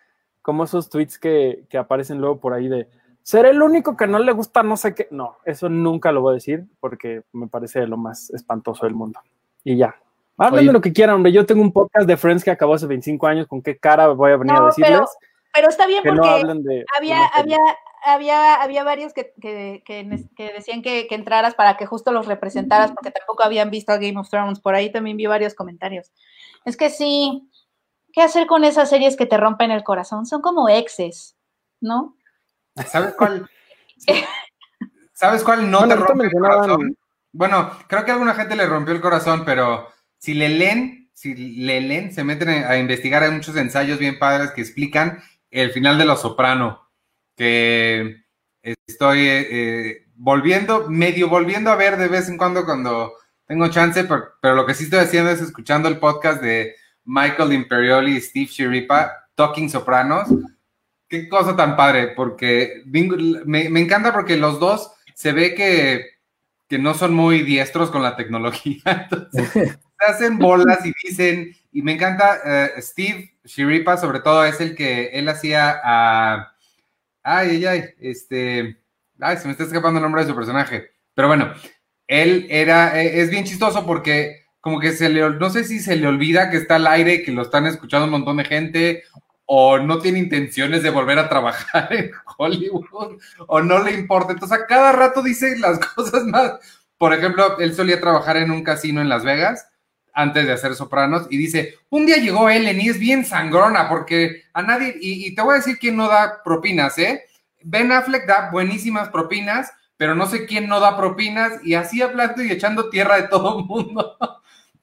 como esos tweets que, que aparecen luego por ahí de seré el único que no le gusta no sé qué. No, eso nunca lo voy a decir porque me parece lo más espantoso del mundo. Y ya. Hablen de lo que quieran, hombre. Yo tengo un podcast de Friends que acabó hace 25 años. ¿Con qué cara voy a venir no, a decirles? Pero, pero está bien que porque no hablen de, había, de había, había, había varios que, que, que, que decían que, que, entraras para que justo los representaras porque tampoco habían visto a Game of Thrones. Por ahí también vi varios comentarios. Es que sí, ¿qué hacer con esas series que te rompen el corazón? Son como exes, ¿no? ¿Sabes cuál? ¿Sabes cuál no Bueno, te rompe el corazón? Bueno, creo que a alguna gente le rompió el corazón, pero si le leen, si le leen, se meten a investigar, hay muchos ensayos bien padres que explican el final de Los Soprano, que estoy eh, volviendo, medio volviendo a ver de vez en cuando cuando tengo chance, pero, pero lo que sí estoy haciendo es escuchando el podcast de Michael Imperioli y Steve Shiripa, Talking Sopranos. Qué cosa tan padre, porque me, encanta porque los dos se ve que, que no son muy diestros con la tecnología. Entonces, se hacen bolas y dicen, y me encanta, eh, Steve Shiripa sobre todo es el que él hacía a... Ay, ay, ay, este... Ay, se me está escapando el nombre de su personaje. Pero bueno, él era, eh, es bien chistoso porque como que se le, no sé si se le olvida que está al aire, que lo están escuchando un montón de gente, o no tiene intenciones de volver a trabajar en Hollywood, o no le importa. Entonces a cada rato dice las cosas más. Por ejemplo, él solía trabajar en un casino en Las Vegas antes de hacer Sopranos y dice, un día llegó Ellen y es bien sangrona porque a nadie, y, y te voy a decir quién no da propinas, ¿eh? Ben Affleck da buenísimas propinas, pero no sé quién no da propinas y así hablando y echando tierra de todo el mundo.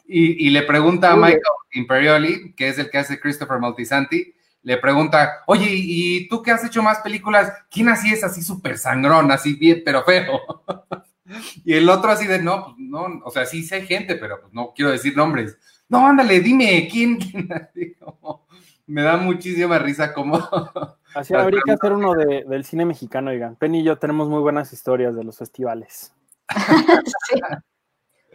Y, y le pregunta a. Michael Imperioli, que es el que hace Christopher Maltisanti, le pregunta, oye, ¿y tú que has hecho más películas? ¿Quién así es así súper sangrón, así bien, pero feo? y el otro así de, no, pues no, o sea, sí sé gente, pero pues no quiero decir nombres. No, ándale, dime, ¿quién? quién? Así como, me da muchísima risa como... Así habría que hacer uno de- del cine mexicano, oigan. Penny y yo tenemos muy buenas historias de los festivales. Sí.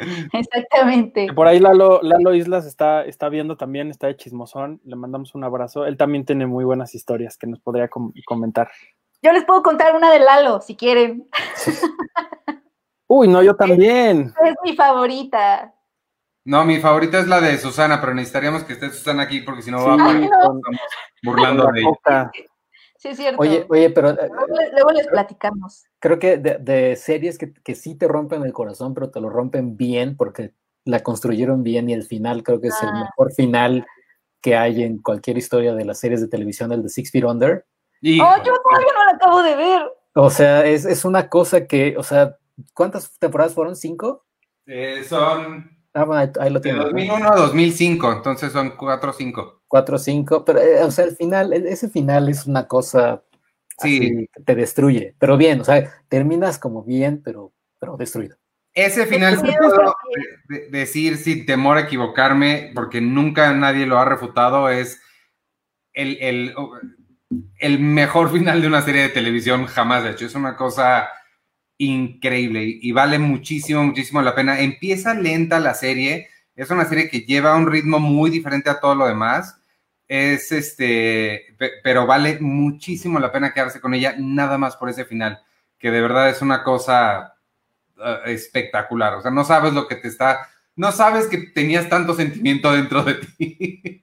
Exactamente. Por ahí Lalo, Lalo Islas está, está viendo también, está de chismosón. Le mandamos un abrazo. Él también tiene muy buenas historias que nos podría com- comentar. Yo les puedo contar una de Lalo, si quieren. Uy, no, yo también. Es mi favorita. No, mi favorita es la de Susana, pero necesitaríamos que esté Susana aquí porque si no va a morir. Estamos burlando de la ella. Sí, es cierto. Oye, oye, pero eh, luego, les- luego les platicamos. creo que de, de series que, que sí te rompen el corazón, pero te lo rompen bien porque la construyeron bien y el final creo que es el Ah. mejor final que hay en cualquier historia de las series de televisión, el de Six Feet Under. Y- Oh, yo todavía no la acabo de ver. O sea, es, es una cosa que, o sea, ¿cuántas temporadas fueron? ¿Cinco? Eh, son Ah, bueno, ahí, ahí lo de tienen. 2001 a 2005, entonces son 4 o 5. Cuatro o cinco, pero, eh, o sea, el final, e- ese final es una cosa Sí. así que te destruye, pero bien, o sea, terminas como bien, pero, pero destruido. Ese final sí puedo de- decir sin temor a equivocarme, porque nunca nadie lo ha refutado, es el, el, el mejor final de una serie de televisión jamás hecho. Es una cosa increíble y, vale muchísimo, muchísimo la pena. Empieza lenta la serie, es una serie que lleva un ritmo muy diferente a todo lo demás. Es este, pe- pero vale muchísimo la pena quedarse con ella, nada más por ese final, que de verdad es una cosa eh, espectacular. O sea, no sabes lo que te está, no sabes que tenías tanto sentimiento dentro de ti.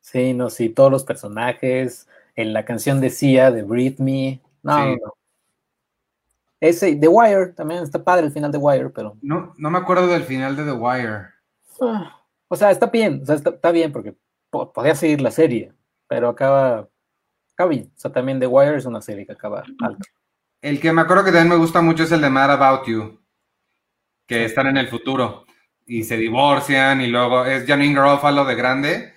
Sí, no, sí, todos los personajes, en la canción de Sia, de Breathe Me. No, no. Ese, The Wire, también está padre el final de Wire, pero. No, no me acuerdo del final de The Wire. Ah, o sea, está bien, o sea, está, bien porque podía seguir la serie, pero acaba, acaba bien. O sea, también The Wire es una serie que acaba alto. El que me acuerdo que también me gusta mucho es el de Mad About You, que están en el futuro y se divorcian y luego es Janine Garofalo de grande.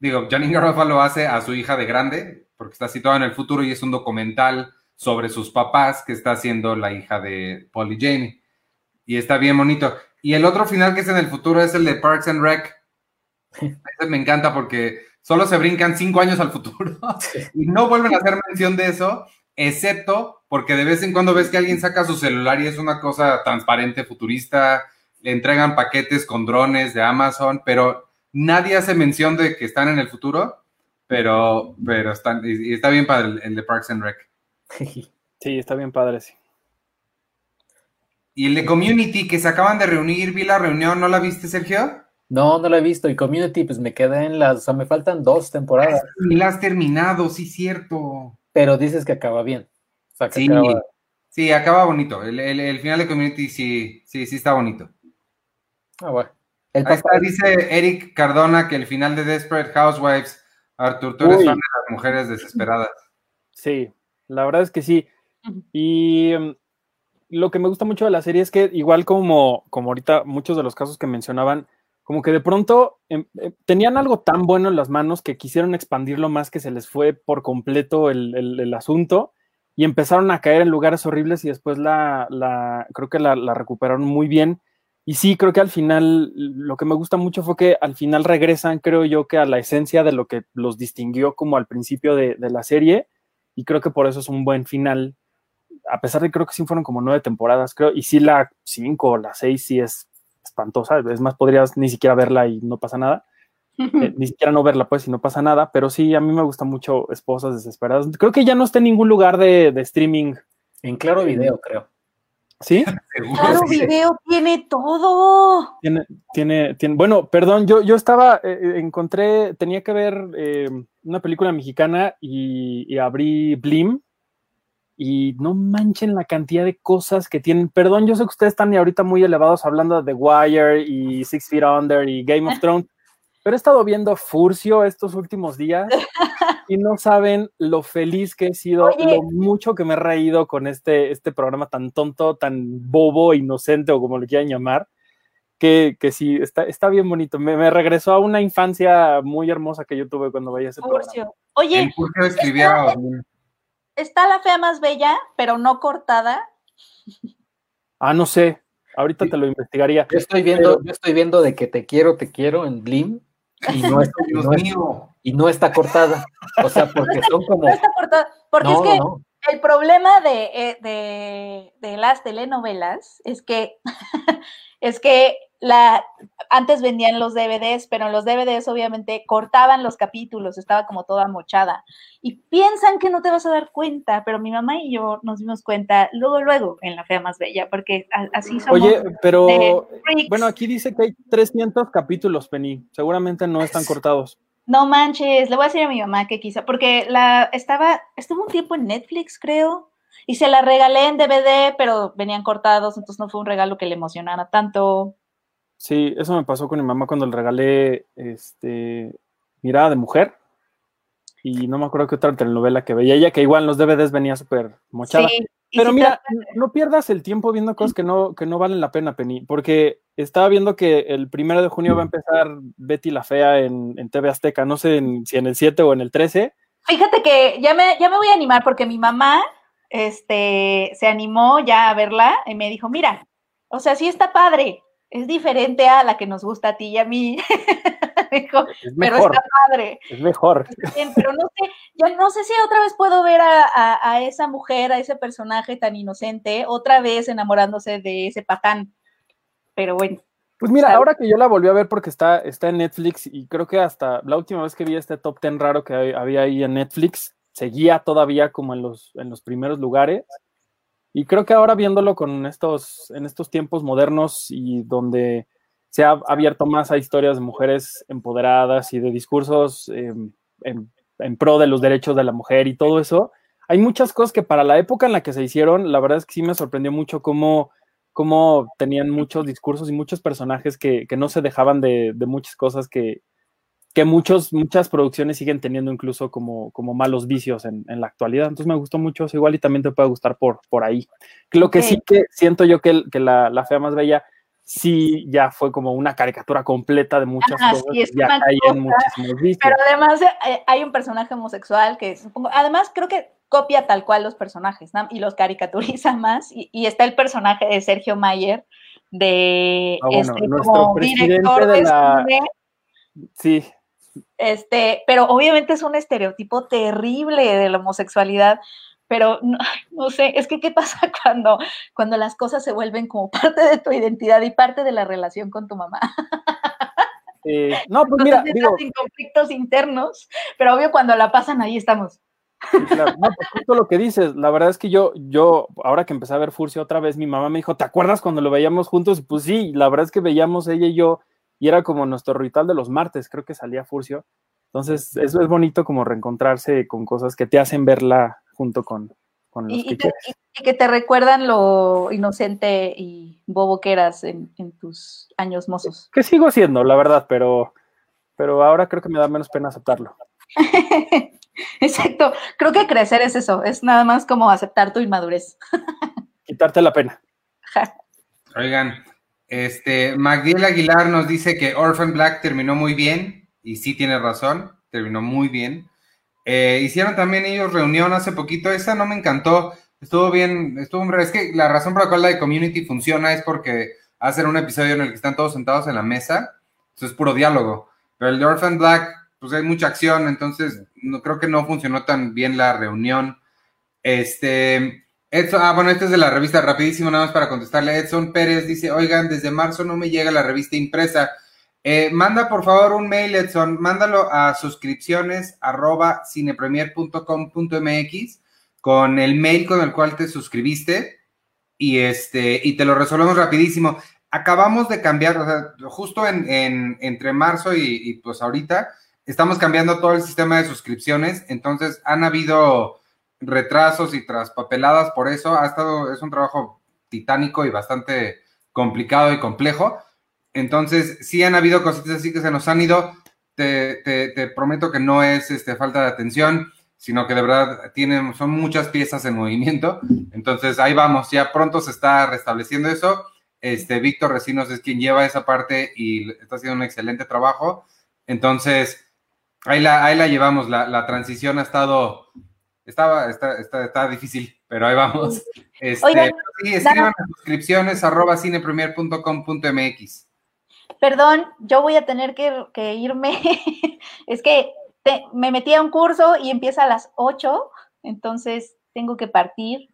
Digo, Janine Garofalo hace a su hija de grande porque está situado en el futuro y es un documental sobre sus papás que está haciendo la hija de Polly Jamie. Y está bien bonito. Y el otro final que es en el futuro es el de Parks and Rec. Ese me encanta porque solo se brincan cinco años al futuro y no vuelven a hacer mención de eso, excepto porque de vez en cuando ves que alguien saca su celular y es una cosa transparente, futurista, le entregan paquetes con drones de Amazon, pero nadie hace mención de que están en el futuro, pero, pero están, y está bien para el, el de Parks and Rec. Sí, está bien padre, sí. Y el de Community que se acaban de reunir, vi la reunión, ¿no la viste, Sergio? No, no la he visto. Y Community, pues me quedé en las, o sea, me faltan dos temporadas. Y la has terminado, sí, cierto. Pero dices que acaba bien. sí, acaba... sí, acaba bonito. El, final de Community sí, sí, sí está bonito. Ah, bueno. El dice Eric Cardona que el final de Desperate Housewives, Artur, tú eres fan de las mujeres desesperadas. Sí, la verdad es que sí. Y em, lo que me gusta mucho de la serie es que igual como, como ahorita muchos de los casos que mencionaban, como que de pronto em, em, tenían algo tan bueno en las manos que quisieron expandirlo más que se les fue por completo el, asunto y empezaron a caer en lugares horribles y después la, la creo que la, recuperaron muy bien. Y sí, creo que al final lo que me gusta mucho fue que al final regresan, creo yo, que a la esencia de lo que los distinguió como al principio de, de la serie y creo que por eso es un buen final, a pesar de que creo que sí fueron como nueve temporadas, creo, y sí la cinco o la seis sí es espantosa, es más, podrías ni siquiera verla y no pasa nada, eh, ni siquiera no verla pues y no pasa nada, pero sí, a mí me gusta mucho Esposas Desesperadas, creo que ya no está en ningún lugar de, streaming. En Claro Video, creo. ¿Sí? Claro Video tiene todo. Tiene, tiene, tiene, bueno, perdón, yo, yo estaba, eh, eh, encontré, tenía que ver una película mexicana y, abrí Blim y no manchen la cantidad de cosas que tienen. Perdón, yo sé que ustedes están ahorita muy elevados hablando de The Wire y Six Feet Under y Game of Thrones, pero he estado viendo Furcio estos últimos días y no saben lo feliz que he sido, lo mucho que me he reído con este, este programa tan tonto, tan bobo, inocente o como lo quieran llamar que, que sí, está, está bien bonito. Me, regresó a una infancia muy hermosa que yo tuve cuando veía ese programa. Oye, está, la fea más bella, pero no cortada. Ah, no sé. Ahorita te lo investigaría. Yo estoy viendo, yo estoy viendo de que te quiero, te quiero en Blim y no, está, y no está cortada. O sea, porque son como. No está cortada. Porque es que el problema de, eh, de, de, las telenovelas es que, es que la, antes vendían los DVDs, pero en los DVDs obviamente cortaban los capítulos, estaba como toda mochada. Y piensan que no te vas a dar cuenta, pero mi mamá y yo nos dimos cuenta luego, luego, en La Fea Más Bella, porque así somos. Oye, pero bueno, aquí dice que hay 300 capítulos, Penny, seguramente no están cortados. No manches, le voy a decir a mi mamá que quizá, porque la estaba, estuvo un tiempo en Netflix, creo, y se la regalé en DVD, pero venían cortados, entonces no fue un regalo que le emocionara tanto. Sí, eso me pasó con mi mamá cuando le regalé este Mirada de Mujer. Y no me acuerdo qué otra telenovela que veía ella, que igual en los DVDs venía súper mochada. Pero mira, no pierdas el tiempo viendo cosas que no, que no valen la pena, Penny, porque estaba viendo que el primero de junio va a empezar Betty la Fea en, en TV Azteca, no sé si en el 7 o en el 13. Fíjate que ya me, ya me voy a animar porque mi mamá este, se animó ya a verla y me dijo, mira, o sea, sí está padre, es diferente a la que nos gusta a ti y a mí. pero está padre. Es mejor. pero no sé, ya no sé si otra vez puedo ver a, esa mujer, a ese personaje tan inocente, otra vez enamorándose de ese patán. Pero bueno. Pues mira, ahora que yo la volví a ver porque está, está en Netflix y creo que hasta la última vez que vi este top ten raro que había ahí en Netflix, seguía todavía como en los, en los primeros lugares. Y creo que ahora viéndolo con estos, en estos tiempos modernos y donde se ha abierto más a historias de mujeres empoderadas y de discursos em, em, en pro de los derechos de la mujer y todo eso. Hay muchas cosas que para la época en la que se hicieron, la verdad es que sí me sorprendió mucho cómo, cómo tenían muchos discursos y muchos personajes que, que no se dejaban de, de muchas cosas que, que muchos, muchas producciones siguen teniendo incluso como, como malos vicios en, en, la actualidad. Entonces me gustó mucho eso, igual y también te puede gustar por, por ahí. Lo okay. que sí que siento yo que, que la, la, fea más bella sí ya fue como una caricatura completa de muchas Ajá, cosas. Sí, es ya en muchísimos vicios. Pero además eh, hay un personaje homosexual que supongo, además creo que copia tal cual los personajes ¿no? y los caricaturiza más. Y, y, está el personaje de Sergio Mayer, de ah, bueno, este, como director de, la... Sí, este, pero obviamente es un estereotipo terrible de la homosexualidad, pero no, no, sé, es que qué pasa cuando, cuando las cosas se vuelven como parte de tu identidad y parte de la relación con tu mamá. Eh, no, pues mira, digo, sin conflictos internos, pero obvio cuando la pasan ahí estamos. Claro. No, pues justo lo que dices, la verdad es que yo, yo, ahora que empecé a ver Furcio otra vez, mi mamá me dijo, ¿te acuerdas cuando lo veíamos juntos? Pues sí, la verdad es que veíamos ella y yo y era como nuestro ritual de los martes, creo que salía Furcio. Entonces, eso es bonito como reencontrarse con cosas que te hacen verla junto con, con los y, que y, te, y, que te recuerdan lo inocente y bobo que eras en, en, tus años mozos. Que sigo siendo, la verdad, pero, pero ahora creo que me da menos pena aceptarlo. Exacto, creo que crecer es eso, es nada más como aceptar tu inmadurez. Quitarte la pena. Oigan, este, Magdiel Aguilar nos dice que Orphan Black terminó muy bien, y sí tiene razón, terminó muy bien. Eh, hicieron también ellos reunión hace poquito, esa no me encantó, estuvo bien, estuvo, es que la razón por la cual la de Community funciona es porque hacen un episodio en el que están todos sentados en la mesa, eso es puro diálogo, pero el de Orphan Black, pues hay mucha acción, entonces no, creo que no funcionó tan bien la reunión. Este, Ah, bueno, este es de la revista, rapidísimo, nada más para contestarle. Edson Pérez dice, oigan, desde marzo no me llega la revista impresa. Eh, manda por favor un mail, Edson, mándalo a suscripciones arroba cinepremier.com.mx con el mail con el cual te suscribiste y este y te lo resolvemos rapidísimo. Acabamos de cambiar, o sea, justo en, en entre marzo y, y pues ahorita estamos cambiando todo el sistema de suscripciones, entonces han habido retrasos y traspapeladas por eso. Ha estado, es un trabajo titánico y bastante complicado y complejo. Entonces, sí han habido cositas así que se nos han ido. Te, te, prometo que no es este, falta de atención, sino que de verdad tienen, son muchas piezas en movimiento. Entonces, ahí vamos, ya pronto se está restableciendo eso. Este, Víctor Recinos es quien lleva esa parte y está haciendo un excelente trabajo. Entonces, ahí la, ahí la llevamos. La, la transición ha estado, estaba, está, está, está, difícil, pero ahí vamos. Este, Oigan, sí, escriban las suscripciones arroba cinepremier.com.mx. Perdón, yo voy a tener que, que irme. es que te, me metí a un curso y empieza a las 8, entonces tengo que partir.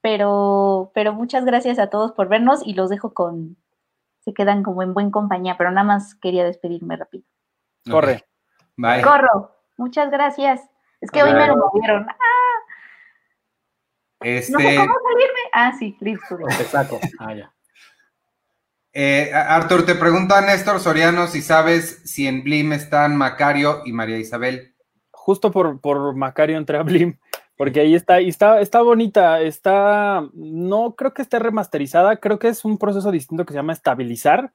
Pero, pero muchas gracias a todos por vernos y los dejo con. Se quedan como en buen compañía, pero nada más quería despedirme rápido. Corre. Bye. Corro. Muchas gracias. Es que hoy me lo movieron. ¡Ah! Este... No sé cómo salirme. Ah, sí, listo. Te saco. Ah, ya. Eh, Arthur, te pregunta Néstor Soriano si sabes si en Blim están Macario y María Isabel. Justo por, por Macario entré a Blim, porque ahí está, y está, está bonita, está, no creo que esté remasterizada, creo que es un proceso distinto que se llama estabilizar,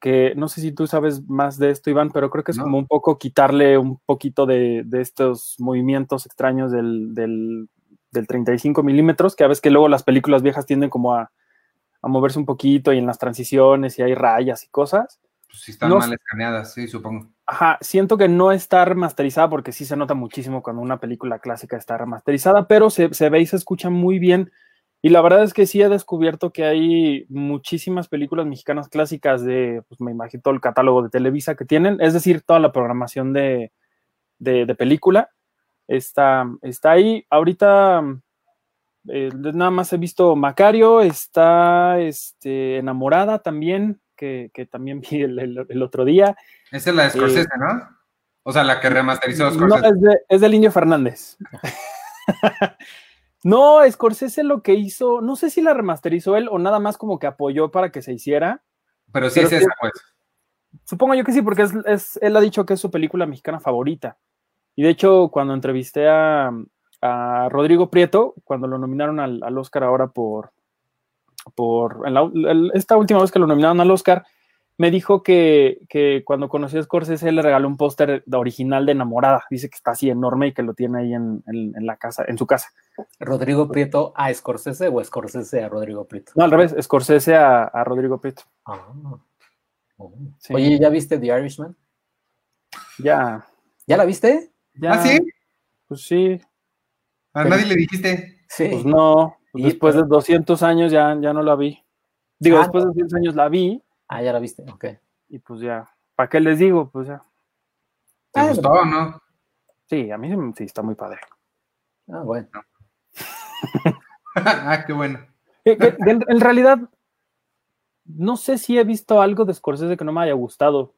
que no sé si tú sabes más de esto, Iván, pero creo que es no. como un poco quitarle un poquito de, de estos movimientos extraños del, del, del 35 milímetros, que a veces que luego las películas viejas tienden como a, a, moverse un poquito y en las transiciones y hay rayas y cosas. Pues sí están no, mal escaneadas, sí, supongo. Ajá, siento que no está remasterizada porque sí se nota muchísimo cuando una película clásica está remasterizada, pero se, se ve y se escucha muy bien. Y la verdad es que sí he descubierto que hay muchísimas películas mexicanas clásicas de, pues me imagino todo el catálogo de Televisa que tienen, es decir, toda la programación de, de, de película está, está ahí. Ahorita eh, nada más he visto Macario, está este, enamorada también, que, que también vi el, el, el, otro día. Esa es la de Scorsese, eh, ¿no? O sea, la que remasterizó Scorsese. No, es, de, es del Indio Fernández. No, Scorsese lo que hizo, no sé si la remasterizó él o nada más como que apoyó para que se hiciera. Pero sí pero es esa, pues. Supongo yo que sí, porque es, es, él ha dicho que es su película mexicana favorita. Y de hecho, cuando entrevisté a, Rodrigo Prieto, cuando lo nominaron al, Oscar ahora por, por esta última vez que lo nominaron al Oscar, me dijo que, cuando conoció a Scorsese le regaló un póster original de Enamorada. Dice que está así enorme y que lo tiene ahí en, la casa, en su casa. ¿Rodrigo Prieto a Scorsese o Scorsese a Rodrigo Prieto? No, al revés, Scorsese a, a Rodrigo Prieto. Ah. Oh. Oye, ¿ya viste The Irishman? Ya. ¿Ya la viste? ¿Ah, sí? Pues sí. ¿A nadie le dijiste? Sí. Pues no. Pues después de 200 años ya, ya no la vi. Digo, ah, después de 200 años la vi Ah, ya la viste, ok. Y pues ya, ¿para qué les digo? Pues ya. ¿Te ah, gustó o no? Sí, a mí sí está muy padre. Ah, bueno. ah, qué bueno. Eh, en, realidad, no sé si he visto algo de Scorsese que no me haya gustado.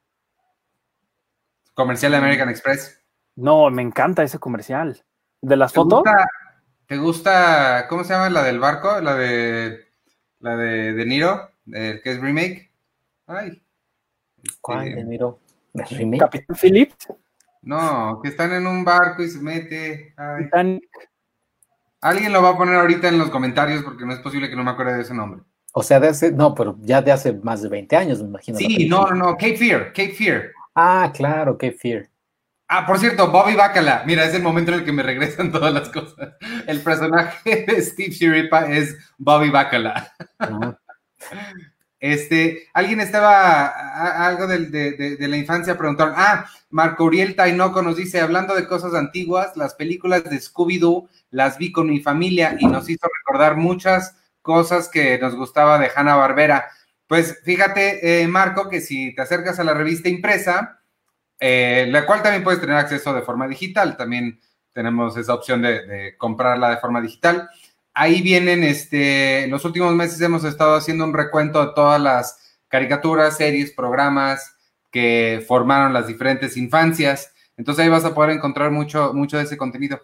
Comercial de American Express. No, me encanta ese comercial. ¿De las fotos? ¿Te gusta, cómo se llama la del barco? La de, la de, de Niro, que es remake. Ay. ¿Cuál? Este, miro. ¿Capitán Phillips? No, que están en un barco y se mete. Alguien lo va a poner ahorita en los comentarios porque no es posible que no me acuerde de ese nombre. O sea, de hace, no, pero ya de hace más de 20 años, me imagino. Sí, no, no, no, Cape Fear, Cape Fear. Ah, claro, Cape Fear. Ah, por cierto, Bobby Bacala. Mira, es el momento en el que me regresan todas las cosas. El personaje de Steve Shiripa es Bobby Bacala. Este, alguien estaba, algo de, la infancia preguntaron, ah, Marco Uriel Tainoco nos dice, hablando de cosas antiguas, las películas de Scooby-Doo las vi con mi familia y nos hizo recordar muchas cosas que nos gustaba de Hanna Barbera. Pues fíjate, eh, Marco, que si te acercas a la revista impresa, eh, la cual también puedes tener acceso de forma digital, también tenemos esa opción de, de comprarla de forma digital ahí vienen, este, en los últimos meses hemos estado haciendo un recuento de todas las caricaturas, series, programas que formaron las diferentes infancias. Entonces ahí vas a poder encontrar mucho, mucho de ese contenido.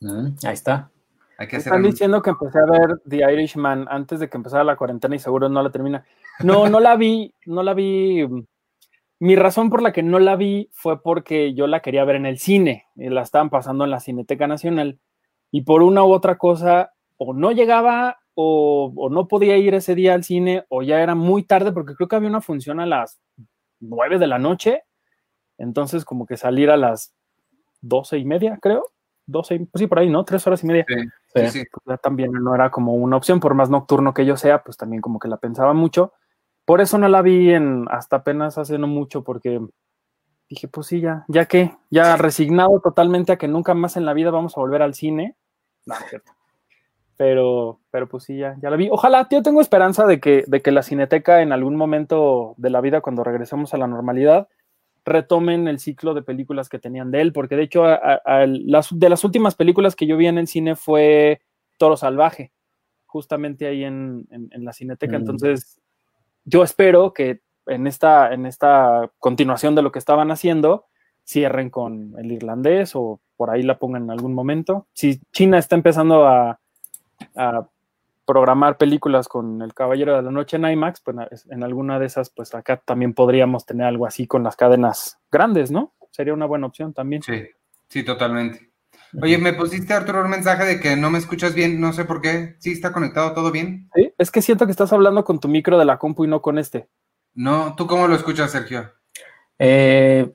Mm, ahí está. Están diciendo que empecé a ver The Irishman antes de que empezara la cuarentena y seguro no la termina. No, no la vi, no la vi. Mi razón por la que no la vi fue porque yo la quería ver en el cine y la estaban pasando en la Cineteca Nacional y por una u otra cosa o no llegaba o, no podía ir ese día al cine o ya era muy tarde porque creo que había una función a las nueve de la noche. Entonces como que salir a las doce y media, creo. Doce, pues sí, por ahí, ¿no? Tres horas y media. Sí, sí, pues también no era como una opción, por más nocturno que yo sea, pues también como que la pensaba mucho. Por eso no la vi en hasta apenas hace no mucho, porque dije, pues sí, ya, ya que, ya resignado totalmente a que nunca más en la vida vamos a volver al cine. No, cierto. Pero, pero pues sí, ya, ya la vi. Ojalá, yo tengo esperanza de que, de que la cineteca en algún momento de la vida, cuando regresemos a la normalidad, retomen el ciclo de películas que tenían de él, porque de hecho, las, de las últimas películas que yo vi en el cine fue Toro Salvaje, justamente ahí en, la cineteca. Mm. Entonces, yo espero que en esta, en esta continuación de lo que estaban haciendo, cierren con el irlandés o por ahí la pongan en algún momento. Si China está empezando a, programar películas con El Caballero de la Noche en IMAX, pues en alguna de esas, pues acá también podríamos tener algo así con las cadenas grandes, ¿no? Sería una buena opción también. Sí, sí, totalmente. Oye, me pusiste, Arturo, un mensaje de que no me escuchas bien, no sé por qué. ¿Sí está conectado todo bien? Sí, es que siento que estás hablando con tu micro de la compu y no con este. No, ¿tú cómo lo escuchas, Sergio? Eh,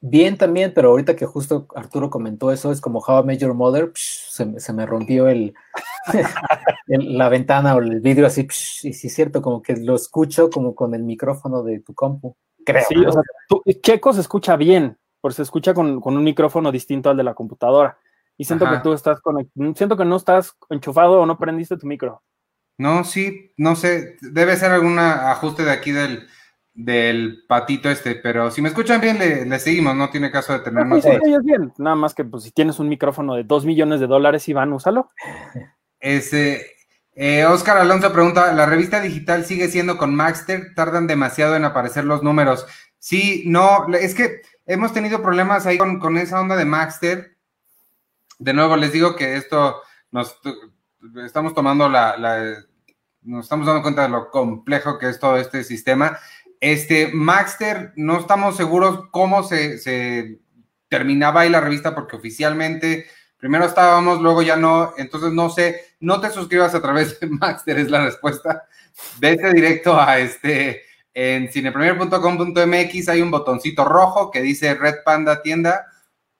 bien también, pero ahorita que justo Arturo comentó eso, es como How I Met Your Mother, se, me rompió el, la ventana o el vidrio así, y sí es cierto, como que lo escucho como con el micrófono de tu compu, creo. Sí, o sea, Checo se escucha bien, porque se escucha con, un micrófono distinto al de la computadora. Y siento que tú estás siento que no estás enchufado o no prendiste tu micro. No, sí, no sé, debe ser algún ajuste de aquí del, del patito este, pero si me escuchan bien, le, seguimos, no tiene caso de tenernos. sí, bien, nada más que pues, si tienes un micrófono de dos millones de dólares, Iván, úsalo. Este, eh, Oscar Alonso pregunta, ¿la revista digital sigue siendo con Maxter? ¿Tardan demasiado en aparecer los números? Sí, no, es que hemos tenido problemas ahí con, esa onda de Maxter. De nuevo, les digo que esto nos estamos tomando la, nos estamos dando cuenta de lo complejo que es todo este sistema. Este, Maxter, no estamos seguros cómo se, terminaba ahí la revista porque oficialmente primero estábamos, luego ya no, entonces no sé, no te suscribas a través de Maxter, es la respuesta. Vete directo a este, en cinepremier.com.mx hay un botoncito rojo que dice Red Panda Tienda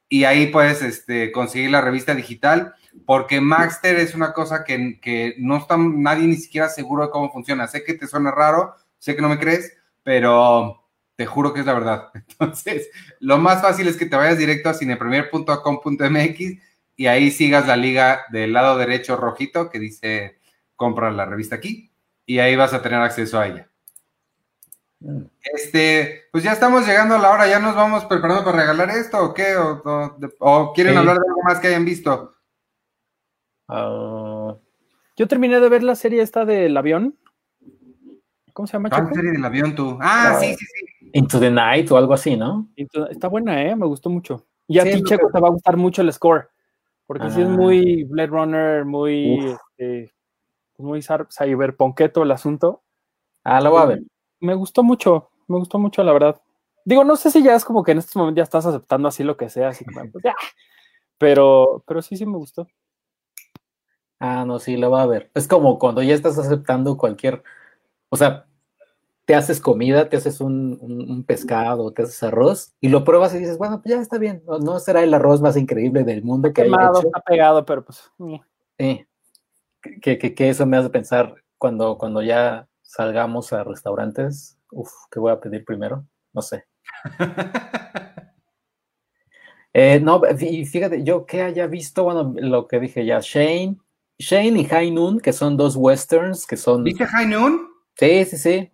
y ahí puedes este, conseguir la revista digital porque Maxter es una cosa que, que, no está nadie ni siquiera seguro de cómo funciona. Sé que te suena raro, sé que no me crees, pero te juro que es la verdad. Entonces, lo más fácil es que te vayas directo a cinepremier.com.mx y ahí sigas la liga del lado derecho rojito que dice compra la revista aquí y ahí vas a tener acceso a ella. Este, pues ya estamos llegando a la hora, ya nos vamos preparando para regalar esto o qué, o, quieren hablar de algo más que hayan visto. Ah, yo terminé de ver la serie esta del avión. ¿Cómo se llama? ¿Cuál serie del avión tú? Ah, sí, sí, sí. Into the Night o algo así, ¿no? está buena, ¿eh? Me gustó mucho. Y a ti, Checo, te va a gustar mucho el score. Porque sí es ah. muy Blade Runner, muy, este, muy cyberponqueto el asunto. Ah, lo voy a ver. Me gustó mucho, me gustó mucho, la verdad. Digo, no sé si ya es como que en este momento ya estás aceptando así lo que sea, así como, pues, Pero, pero sí, sí me gustó. Ah, no, sí, lo va a ver. Es como cuando ya estás aceptando cualquier, o sea, te haces comida, te haces un, pescado, te haces arroz y lo pruebas y dices, bueno, pues ya está bien, no, será el arroz más increíble del mundo que Quemado, Está pegado, pero pues. Sí. Que, que, eso me hace pensar cuando, cuando ya salgamos a restaurantes, uff, ¿qué voy a pedir primero? No sé. eh, no, y fíjate, yo que haya visto, bueno, lo que dije ya, Shane, Shane y High Noon, que son dos westerns, que son... ¿Viste High Noon? Sí, sí, sí.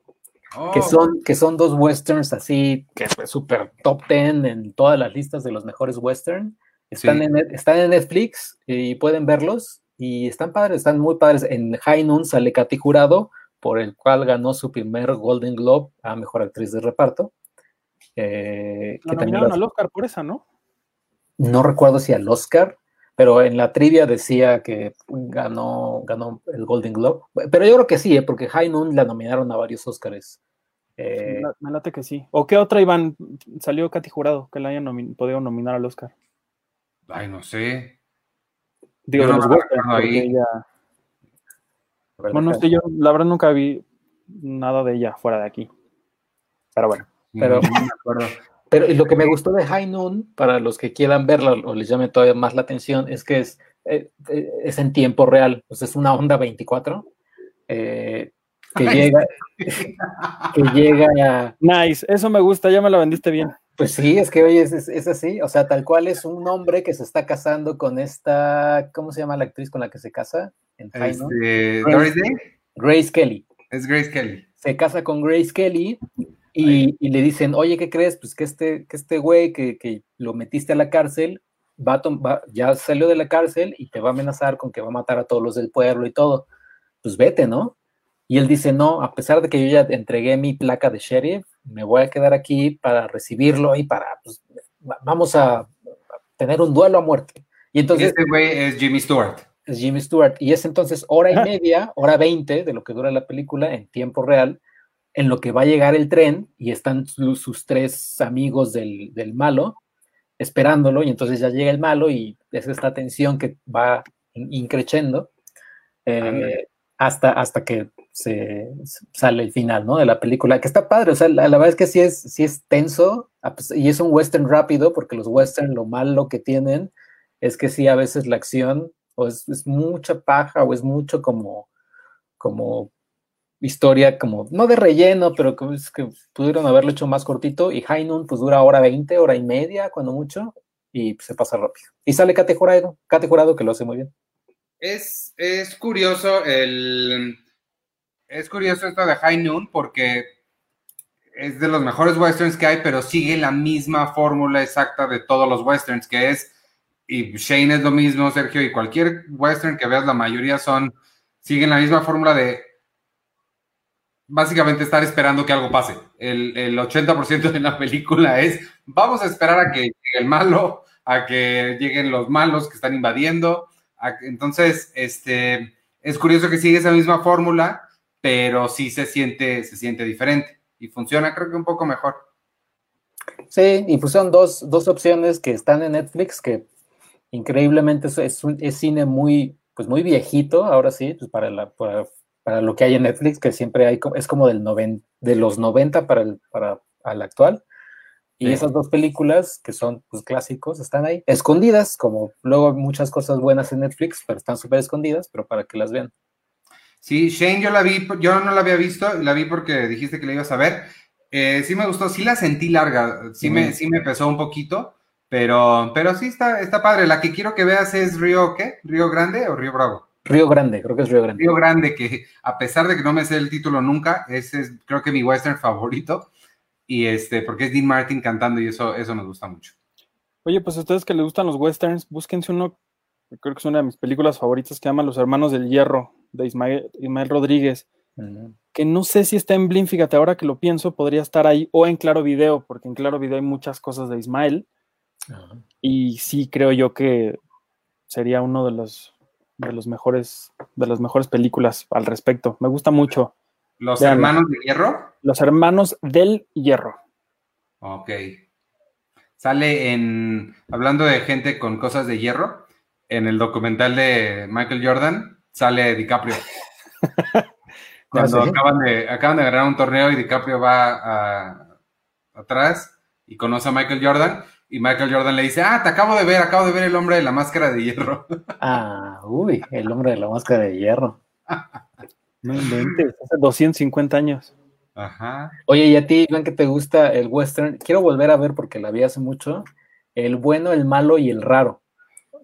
Que, oh. son, que son dos westerns así, que es súper top ten en todas las listas de los mejores westerns. Están, en, están en Netflix y pueden verlos. Y están padres, están muy padres. En High Noon sale Katy Jurado, por el cual ganó su primer Golden Globe a Mejor Actriz de Reparto. Eh, la nominaron al Oscar por esa, ¿no? No recuerdo si al Oscar, pero en la trivia decía que ganó, ganó el Golden Globe. Pero yo creo que sí, ¿eh? porque High Noon la nominaron a varios Oscars. Eh, me late que sí. ¿O qué otra, Iván, salió Katy Jurado que la hayan podido nominar al Oscar? Ay, no sé. Digo, los ahí. Bueno, no sé, yo la verdad nunca vi nada de ella fuera de aquí. Pero bueno. Pero, no lo que me gustó de High Noon, para los que quieran verla o les llame todavía más la atención, es que es, eh, eh, es en tiempo real. Pues es una onda 24 eh, que llega. que llega. Nice, eso me gusta, ya me lo vendiste bien. Pues sí, es que oye, es, así. O sea, tal cual es un hombre que se está casando con esta. ¿Cómo se llama la actriz con la que se casa? En? Este, Grace, Grace Kelly. Es Grace Kelly. Se casa con Grace Kelly y, le dicen, oye, ¿qué crees? Pues que este, que este güey que, lo metiste a la cárcel, va, ya salió de la cárcel y te va a amenazar con que va a matar a todos los del pueblo y todo. Pues vete, ¿no? Y él dice, no, a pesar de que yo ya entregué mi placa de sheriff, me voy a quedar aquí para recibirlo y para, pues, vamos a tener un duelo a muerte. Y entonces... este güey es Jimmy Stewart. Es Jimmy Stewart. Y es entonces hora y media, hora veinte de lo que dura la película en tiempo real, en lo que va a llegar el tren y están sus, tres amigos del, malo esperándolo y entonces ya llega el malo y es esta tensión que va increciendo eh, hasta, hasta que se sale el final, ¿no? De la película, que está padre, o sea, la, verdad es que sí es, sí es tenso y es un western rápido porque los western lo malo que tienen es que sí a veces la acción o es, es mucha paja o es mucho como como historia como, no de relleno, pero que, es que pudieron haberlo hecho más cortito y High Noon pues dura hora 20, hora y media, cuando mucho, y pues, se pasa rápido. Y sale Kate Jurado, Kate Jurado que lo hace muy bien. Es, es curioso el... Es curioso esto de High Noon porque es de los mejores westerns que hay, pero sigue la misma fórmula exacta de todos los westerns, que es, y Shane es lo mismo, Sergio, y cualquier western que veas, la mayoría son, siguen la misma fórmula de básicamente estar esperando que algo pase. El, 80% de la película es, vamos a esperar a que llegue el malo, a que lleguen los malos que están invadiendo. entonces, este, es curioso que sigue esa misma fórmula, pero sí se siente, se siente diferente y funciona creo que un poco mejor. sí, y son dos, dos opciones que están en Netflix que increíblemente es, es, es cine muy, pues muy viejito, ahora sí, pues para, la, para, para, lo que hay en Netflix, que siempre hay, es como del noven, de los 90 para el, para al actual. Y sí. esas dos películas, que son pues, clásicos, están ahí, escondidas, como luego muchas cosas buenas en Netflix, pero están súper escondidas, pero para que las vean. Sí, Shane, yo la vi, yo no la había visto, la vi porque dijiste que la ibas a ver. Eh, sí me gustó, sí la sentí larga, sí, me, sí me pesó un poquito, pero, pero sí está, está padre. La que quiero que veas es Río, ¿qué? ¿Río Grande o Río Bravo? Río Grande, creo que es Río Grande. Río Grande, que a pesar de que no me sé el título nunca, ese es creo que mi western favorito. Y este, porque es Dean Martin cantando y eso, eso nos gusta mucho. Oye, pues a ustedes que les gustan los westerns, búsquense uno, creo que es una de mis películas favoritas, que llama Los Hermanos del Hierro, de Ismael, Ismael Rodríguez. Uh -huh. Que no sé si está en Blin, fíjate, ahora que lo pienso, podría estar ahí, o en Claro Video, porque en Claro Video hay muchas cosas de Ismael. Y sí creo yo que sería uno de los de los mejores de las mejores películas al respecto. Me gusta mucho. ¿Los Vean, hermanos de hierro? Los hermanos del hierro. Ok. Sale en, hablando de gente con cosas de hierro, en el documental de Michael Jordan, sale DiCaprio. Cuando ¿Ah, sí? acaban, de, acaban de ganar un torneo y DiCaprio va a, atrás y conoce a Michael Jordan y Michael Jordan le dice, ah, te acabo de ver, acabo de ver el hombre de la máscara de hierro. Ah, uy, el hombre de la máscara de hierro. no inventes, hace 250 años. Ajá. Oye, y a ti, Iván, que te gusta el western, quiero volver a ver porque la vi hace mucho, El bueno, el malo y el raro.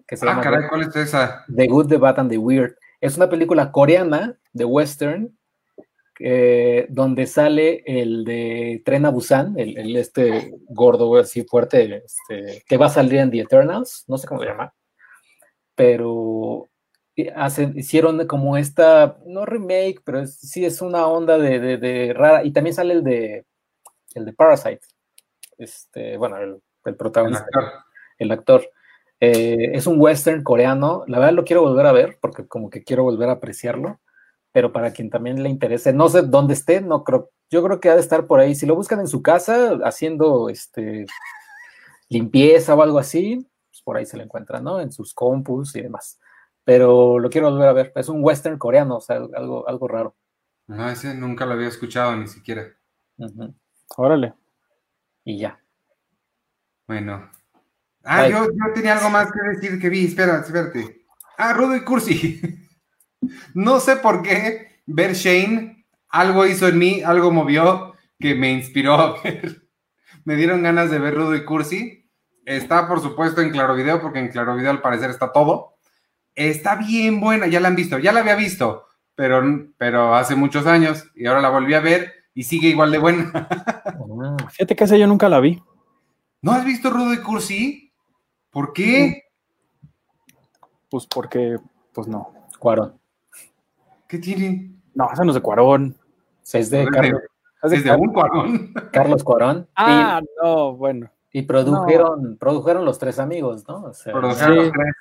Que se ah, llama caray, ¿cuál es esa? The Good, The Bad and The Weird. Es una película coreana de western eh, donde sale el de Tren a Busan, el, el este gordo así fuerte, este, que va a salir en The Eternals, no sé cómo se llama, pero hicieron como esta, no remake, pero es, sí es una onda de, de, de, rara, y también sale el de, el de Parasite, este, bueno, el, el protagonista, el actor. El actor. Eh, es un western coreano, la verdad lo quiero volver a ver, porque como que quiero volver a apreciarlo pero para quien también le interese, no sé dónde esté, no creo, yo creo que ha de estar por ahí. Si lo buscan en su casa haciendo este limpieza o algo así, pues por ahí se lo encuentra, ¿no? En sus compus y demás. Pero lo quiero volver a ver. Es un western coreano, o sea, algo, algo raro. No, ese nunca lo había escuchado ni siquiera. Uh -huh. Órale. Y ya. Bueno. Ah, yo, yo, tenía algo más que decir que vi. Espera, espérate. Ah, Rudo y Cursi. No sé por qué ver Shane, algo hizo en mí, algo movió que me inspiró a ver. Me dieron ganas de ver Rudo y Cursi. Está, por supuesto, en Claro Video, porque en Claro Video al parecer está todo. Está bien buena, ya la han visto, ya la había visto, pero, pero hace muchos años y ahora la volví a ver y sigue igual de buena. Fíjate que esa yo nunca la vi. ¿No has visto Rudo y Cursi? ¿Por qué? Pues porque, pues no. Cuarón. ¿Qué tiene? No, esa no es de Cuarón. Es de, Carlos, es de, es de un Cuarón. Carlos Cuarón. Ah, y, no, bueno. Y produjeron, no. produjeron los tres amigos, ¿no? O sea, produjeron sí. los tres.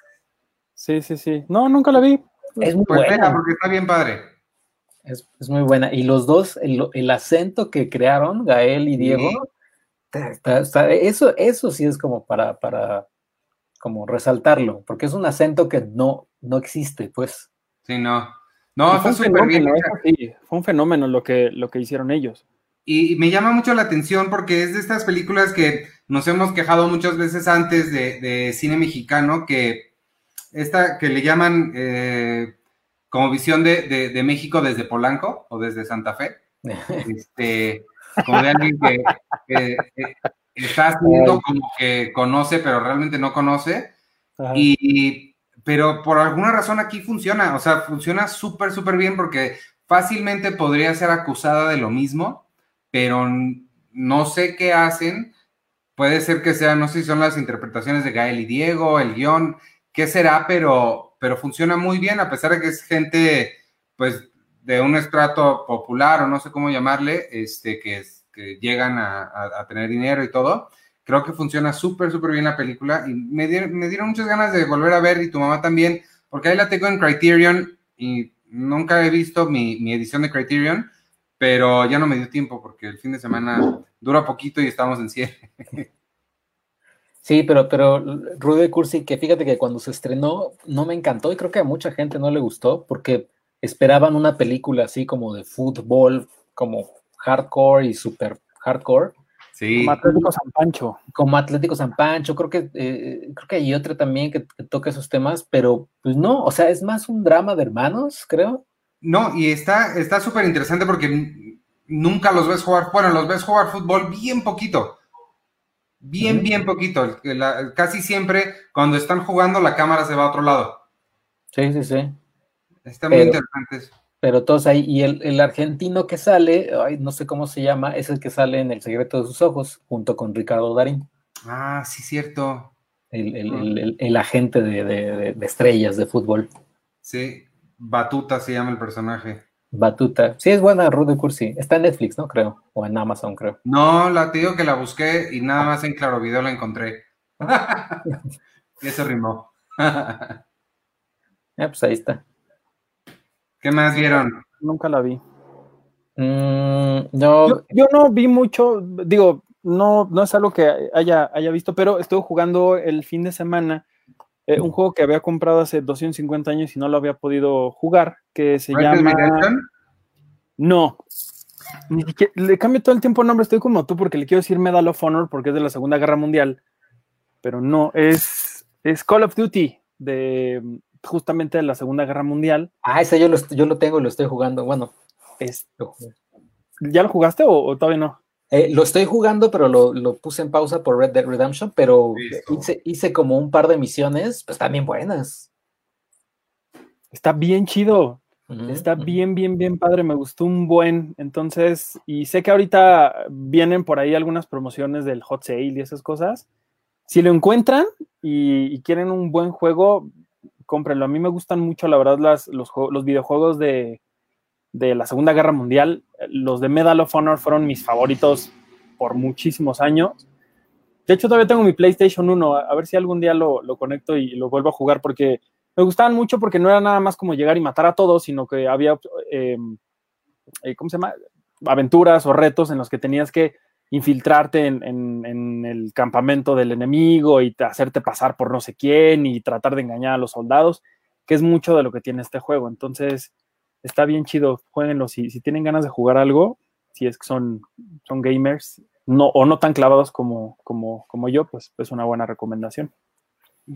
Sí, sí, sí. No, nunca la vi. Es muy pues buena. Porque está bien padre. Es, es, muy buena. Y los dos, el, el, acento que crearon, Gael y Diego, sí. está, está, eso, eso sí es como para, para como resaltarlo, porque es un acento que no, no existe, pues. Sí, no. No, fue, un fenómeno, sí, fue un fenómeno lo que, lo que hicieron ellos. Y me llama mucho la atención porque es de estas películas que nos hemos quejado muchas veces antes de, de cine mexicano, que esta que le llaman eh, como visión de, de, de, México desde Polanco o desde Santa Fe. este, como de alguien que, que, que está haciendo como que conoce, pero realmente no conoce. Y pero por alguna razón aquí funciona, o sea, funciona súper, súper bien porque fácilmente podría ser acusada de lo mismo, pero no sé qué hacen. Puede ser que sea, no sé si son las interpretaciones de Gael y Diego, el guion, qué será, pero, pero funciona muy bien, a pesar de que es gente, pues, de un estrato popular o no sé cómo llamarle, este, que, que llegan a, a, a tener dinero y todo Creo que funciona súper, súper bien la película y me dieron, me dieron muchas ganas de volver a ver y tu mamá también, porque ahí la tengo en Criterion y nunca he visto mi, mi edición de Criterion, pero ya no me dio tiempo porque el fin de semana dura poquito y estamos en cierre. Sí, pero, pero Rudy Cursi, que fíjate que cuando se estrenó no me encantó y creo que a mucha gente no le gustó porque esperaban una película así como de fútbol, como hardcore y super hardcore. Sí. Como Atlético San Pancho. Como Atlético San Pancho, creo que, eh, creo que hay otra también que, toca esos temas, pero pues no, o sea, es más un drama de hermanos, creo. No, y está súper interesante porque nunca los ves jugar, bueno, los ves jugar fútbol bien poquito, bien, bien poquito. casi siempre cuando están jugando la cámara se va a otro lado. Sí, sí, sí. Está muy interesante Pero todos ahí, y el, argentino que sale, no sé cómo se llama, es el que sale en El secreto de sus ojos, junto con Ricardo Darín. Ah, sí, cierto. El, agente de, estrellas de fútbol. Sí, Batuta se llama el personaje. Batuta. Sí, es buena Rudy Cursi. Está en Netflix, ¿no? Creo. O en Amazon, creo. No, la te digo que la busqué y nada más en Claro Video la encontré. y eso rimó. ah, pues ahí está. ¿Qué más vieron? Nunca la vi. Mm, yo, no vi mucho, digo, no, no es algo que haya, haya visto, pero estuve jugando el fin de semana eh, un juego que había comprado hace 250 años y no lo había podido jugar, que se llama... No. le cambio todo el tiempo el nombre, estoy como tú porque le quiero decir Medal of Honor porque es de la Segunda Guerra Mundial, pero no, es, es Call of Duty de justamente de la Segunda Guerra Mundial. Ah, ese yo lo, yo lo tengo y lo estoy jugando. Bueno, esto. ¿Ya lo jugaste o, todavía no? Eh, lo estoy jugando, pero lo, puse en pausa por Red Dead Redemption, pero hice, como un par de misiones, pues también buenas. Está bien chido. Está bien, bien, bien padre. Me gustó un buen. Entonces, y sé que ahorita vienen por ahí algunas promociones del hot sale y esas cosas. Si lo encuentran y quieren un buen juego, cómprenlo. A mí me gustan mucho, la verdad, los, los videojuegos de, la Segunda Guerra Mundial. Los de Medal of Honor fueron mis favoritos por muchísimos años. De hecho, todavía tengo mi PlayStation 1. A, ver si algún día lo, conecto y lo vuelvo a jugar porque me gustaban mucho porque no era nada más como llegar y matar a todos, sino que había, em, eh, ¿cómo se llama? Aventuras o retos en los que tenías que infiltrarte en, el campamento del enemigo y hacerte pasar por no sé quién y tratar de engañar a los soldados, que es mucho de lo que tiene este juego. Entonces, está bien chido, jueguenlo. Si, si tienen ganas de jugar algo, si es que son, son gamers, no, o no tan clavados como, como, como yo, pues es una buena recomendación.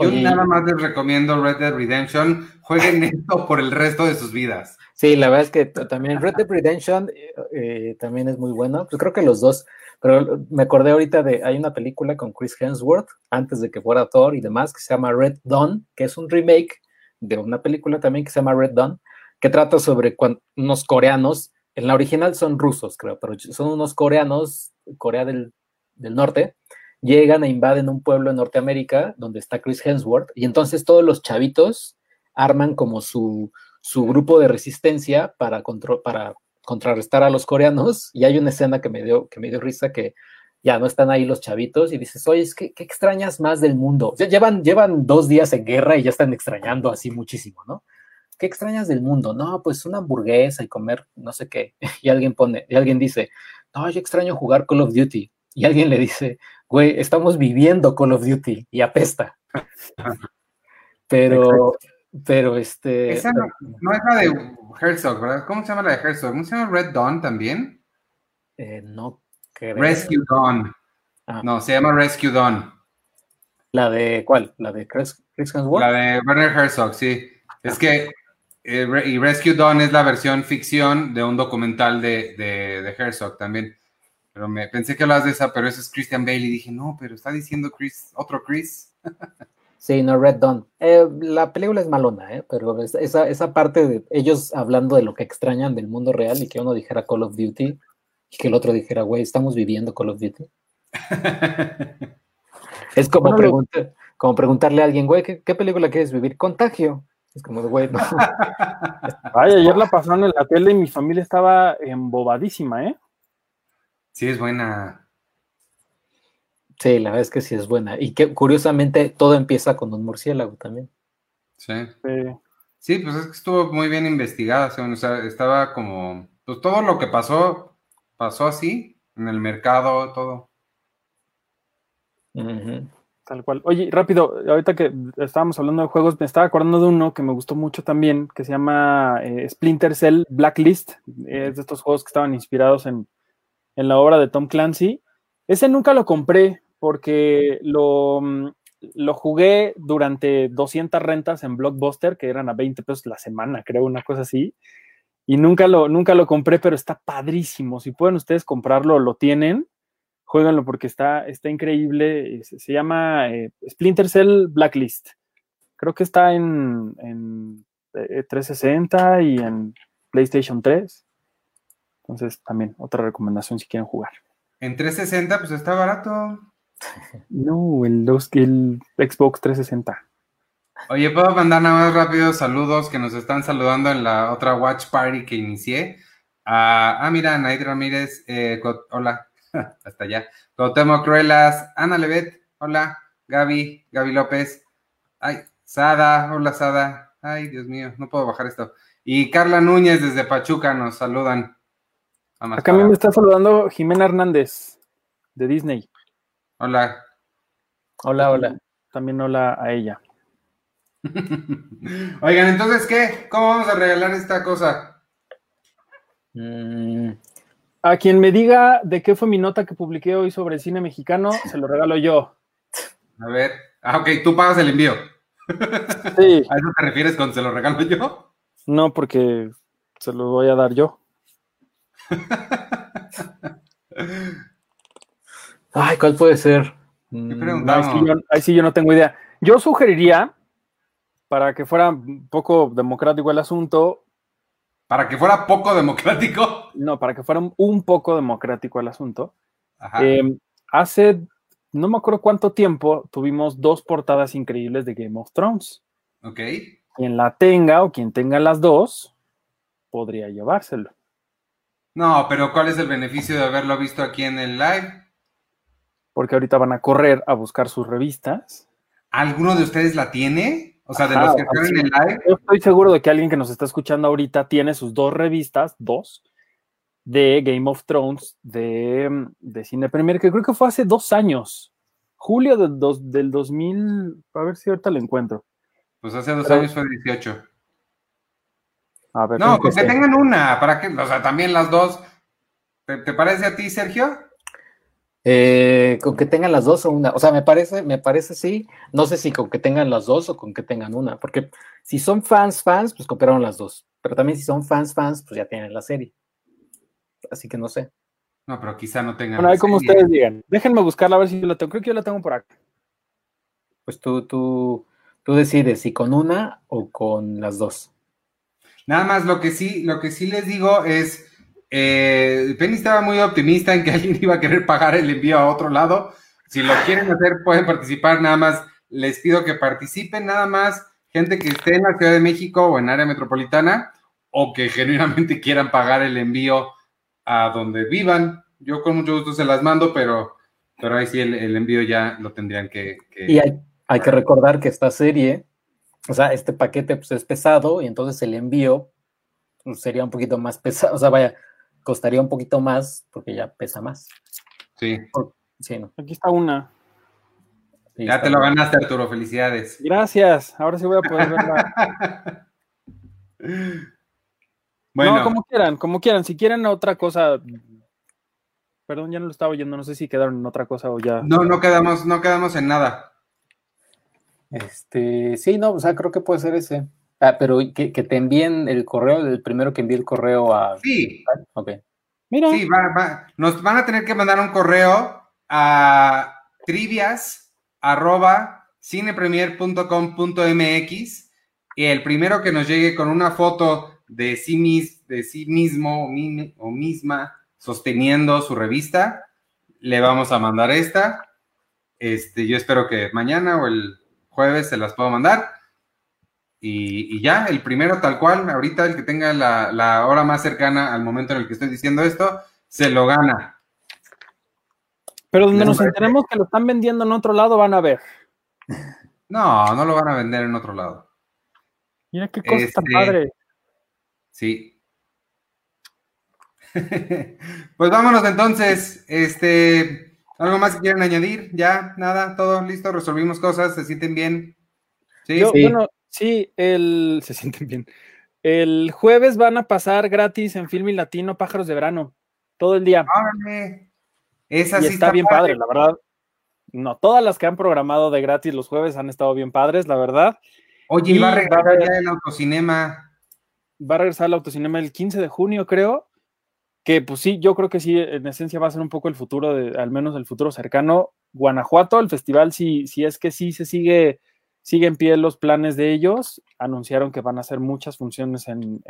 Yo nada más les recomiendo Red Dead Redemption. Jueguen esto por el resto de sus vidas. Sí, la verdad es que también Red Dead Redemption eh, eh, también es muy bueno. Pues creo que los dos pero me acordé ahorita de, hay una película con Chris Hemsworth, antes de que fuera Thor y demás, que se llama Red Dawn, que es un remake de una película también que se llama Red Dawn, que trata sobre unos coreanos, en la original son rusos, creo, pero son unos coreanos, Corea del, del Norte, llegan e invaden un pueblo en Norteamérica donde está Chris Hemsworth, y entonces todos los chavitos arman como su, su grupo de resistencia para, para contrarrestar a los coreanos y hay una escena que me dio, que me dio risa que ya no están ahí los chavitos y dices, oye, ¿qué, qué extrañas más del mundo? llevan, llevan dos días en guerra y ya están extrañando así muchísimo, ¿no? ¿Qué extrañas del mundo? No, pues una hamburguesa y comer no sé qué. Y alguien pone, y alguien dice, no, yo extraño jugar Call of Duty. Y alguien le dice, güey, estamos viviendo Call of Duty y apesta. Pero, pero este. Esa no, es la de Herzog, ¿verdad? ¿Cómo se llama la de Herzog? ¿No se llama Red Dawn también? Eh, no creo. Rescue Dawn. Ah. No, se llama Rescue Dawn. ¿La de cuál? ¿La de Chris, Hemsworth? La de Werner Herzog, sí. Es que. Eh, y Rescue Dawn es la versión ficción de un documental de, de, de Herzog también. Pero me pensé que hablas de esa, pero ese es Christian Bale y dije, no, pero está diciendo Chris, otro Chris. Sí, no, Red Dawn. Eh, la película es malona, ¿eh? pero esa, esa parte de ellos hablando de lo que extrañan del mundo real y que uno dijera Call of Duty y que el otro dijera, güey, estamos viviendo Call of Duty. es como, como preguntarle a alguien, güey, ¿qué, película quieres vivir? Contagio. Es como, güey, no. Ay, ayer la pasaron en la tele y mi familia estaba embobadísima, ¿eh? Sí, es buena. Sí, la verdad es que sí es buena. Y que curiosamente todo empieza con un murciélago también. Sí. Sí, pues es que estuvo muy bien investigada. O sea, estaba como. Pues todo lo que pasó, pasó así, en el mercado, todo. Tal cual. Oye, rápido, ahorita que estábamos hablando de juegos, me estaba acordando de uno que me gustó mucho también, que se llama eh, Splinter Cell Blacklist. Es de estos juegos que estaban inspirados en, en, la obra de Tom Clancy. Ese nunca lo compré porque lo, mm, lo jugué durante 200 rentas en Blockbuster, que eran a 20 pesos la semana, creo, una cosa así. Y nunca lo, nunca lo compré, pero está padrísimo. Si pueden ustedes comprarlo, lo tienen jueguenlo porque está, está increíble. Se, llama eh, Splinter Cell Blacklist. Creo que está en, en 360 eh, y en PlayStation 3. Entonces, también otra recomendación si quieren jugar. En 360, pues está barato. No, el, el Xbox 360. Oye, ¿puedo mandar nada más rápido saludos que nos están saludando en la otra Watch Party que inicié? ah, mira, Naid Ramírez, eh, hola, hasta allá. Totemo Cruelas, Ana Levet, hola, Gaby, Gaby López, ay, Sada, hola Sada, ay, Dios mío, no puedo bajar esto. Y Carla Núñez desde Pachuca nos saludan. Acá a mí me está saludando Jimena Hernández de Disney. Hola. Hola, hola. También hola a ella. Oigan, entonces, ¿qué? ¿Cómo vamos a regalar esta cosa? Mm, a quien me diga de qué fue mi nota que publiqué hoy sobre el cine mexicano, se lo regalo yo. A ver. Ah, ok, tú pagas el envío. Sí. ¿A eso te refieres con se lo regalo yo? No, porque se lo voy a dar yo. Ay, ¿cuál puede ser? Mm, ahí, sí yo, ahí sí yo no tengo idea. Yo sugeriría, para que fuera un poco democrático el asunto, para que fuera poco democrático. No, para que fuera un poco democrático el asunto. Em, hace, no me acuerdo cuánto tiempo, tuvimos dos portadas increíbles de Game of Thrones. Ok. Quien la tenga o quien tenga las dos, podría llevárselo. No, pero ¿cuál es el beneficio de haberlo visto aquí en el live? Porque ahorita van a correr a buscar sus revistas. ¿Alguno de ustedes la tiene? O sea, de los que están en el live. Yo estoy seguro de que alguien que nos está escuchando ahorita tiene sus dos revistas, dos, de Game of Thrones, de, de Cine Premier, que creo que fue hace dos años. Julio del, dos, del 2000. A ver si ahorita lo encuentro. Pues hace dos años fue 18. A ver, no, pues que tengan una, para que, o sea, también las dos. ¿Te parece a ti, Sergio? Eh, con que tengan las dos o una, o sea, me parece, me parece sí, no sé si con que tengan las dos o con que tengan una, porque si son fans, fans, pues compraron las dos, pero también si son fans, fans, pues ya tienen la serie. Así que no sé. No, pero quizá no tengan. Bueno, ahí como ustedes digan. Déjenme buscarla a ver si yo la tengo. Creo que yo la tengo por acá. Pues tú, tú, tú decides si con una o con las dos. Nada más lo que sí, lo que sí les digo es eh, Penny estaba muy optimista en que alguien iba a querer pagar el envío a otro lado. Si lo quieren hacer, pueden participar. Nada más les pido que participen, nada más gente que esté en la Ciudad de México o en área metropolitana o que genuinamente quieran pagar el envío a donde vivan. Yo con mucho gusto se las mando, pero, pero ahí sí el, envío ya lo tendrían que... Y hay, que recordar que esta serie, o sea, este paquete pues, es pesado y entonces el envío pues, sería un poquito más pesado. O sea, vaya, costaría un poquito más porque ya pesa más. Sí. sí ¿no? Aquí está una. ya te lo ganaste, Arturo. Felicidades. Gracias. Ahora sí voy a poder verla. bueno. No, como quieran, como quieran. Si quieren otra cosa. Perdón, ya no lo estaba oyendo. No sé si quedaron en otra cosa o ya. No, no quedamos, no quedamos en nada. Este, sí, no, o sea, creo que puede ser ese. Ah, pero que, te envíen el correo, el primero que envíe el correo a. Sí. Ok. Mira. Sí, nos van a tener que mandar un correo a trivias arroba cinepremier.com.mx y el primero que nos llegue con una foto de sí, de sí mismo o misma sosteniendo su revista, le vamos a mandar esta. Este, yo espero que mañana o el jueves se las puedo mandar. Y, ya, el primero tal cual, ahorita el que tenga la, hora más cercana al momento en el que estoy diciendo esto, se lo gana. Pero donde nos enteremos que lo están vendiendo en otro lado, van a ver. No, no lo van a vender en otro lado. Mira qué cosa tan este, padre. Sí. pues vámonos entonces. Este, ¿Algo más que quieran añadir? Ya, nada, todo listo, resolvimos cosas, se sienten bien. Sí, sí. bueno, sí, el, se sienten bien. El jueves van a pasar gratis en Film y Latino Pájaros de Verano, todo el día. Esa sí está, bien padre. la verdad. No, todas las que han programado de gratis los jueves han estado bien padres, la verdad. Oye, y va a regresar ya el autocinema. Va a regresar el autocinema el 15 de junio, creo. Que pues sí, yo creo que sí, en esencia va a ser un poco el futuro, de, al menos el futuro cercano. Guanajuato, el festival, si, si es que sí se sigue Sigue en pie los planes de ellos. Anunciaron que van a hacer muchas funciones en,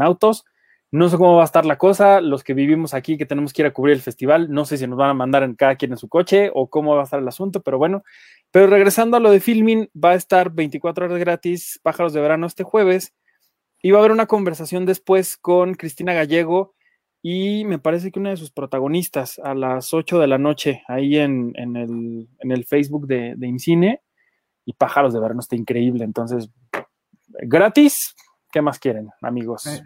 autos. No sé cómo va a estar la cosa. Los que vivimos aquí, que tenemos que ir a cubrir el festival, no sé si nos van a mandar en cada quien en su coche o cómo va a estar el asunto, pero bueno. Pero regresando a lo de filming, va a estar 24 horas gratis, Pájaros de Verano este jueves. Y va a haber una conversación después con Cristina Gallego y me parece que una de sus protagonistas a las 8 de la noche ahí en, el, Facebook de, de Incine y Pájaros de Verano está increíble. Entonces, gratis, ¿qué más quieren, amigos? Eh,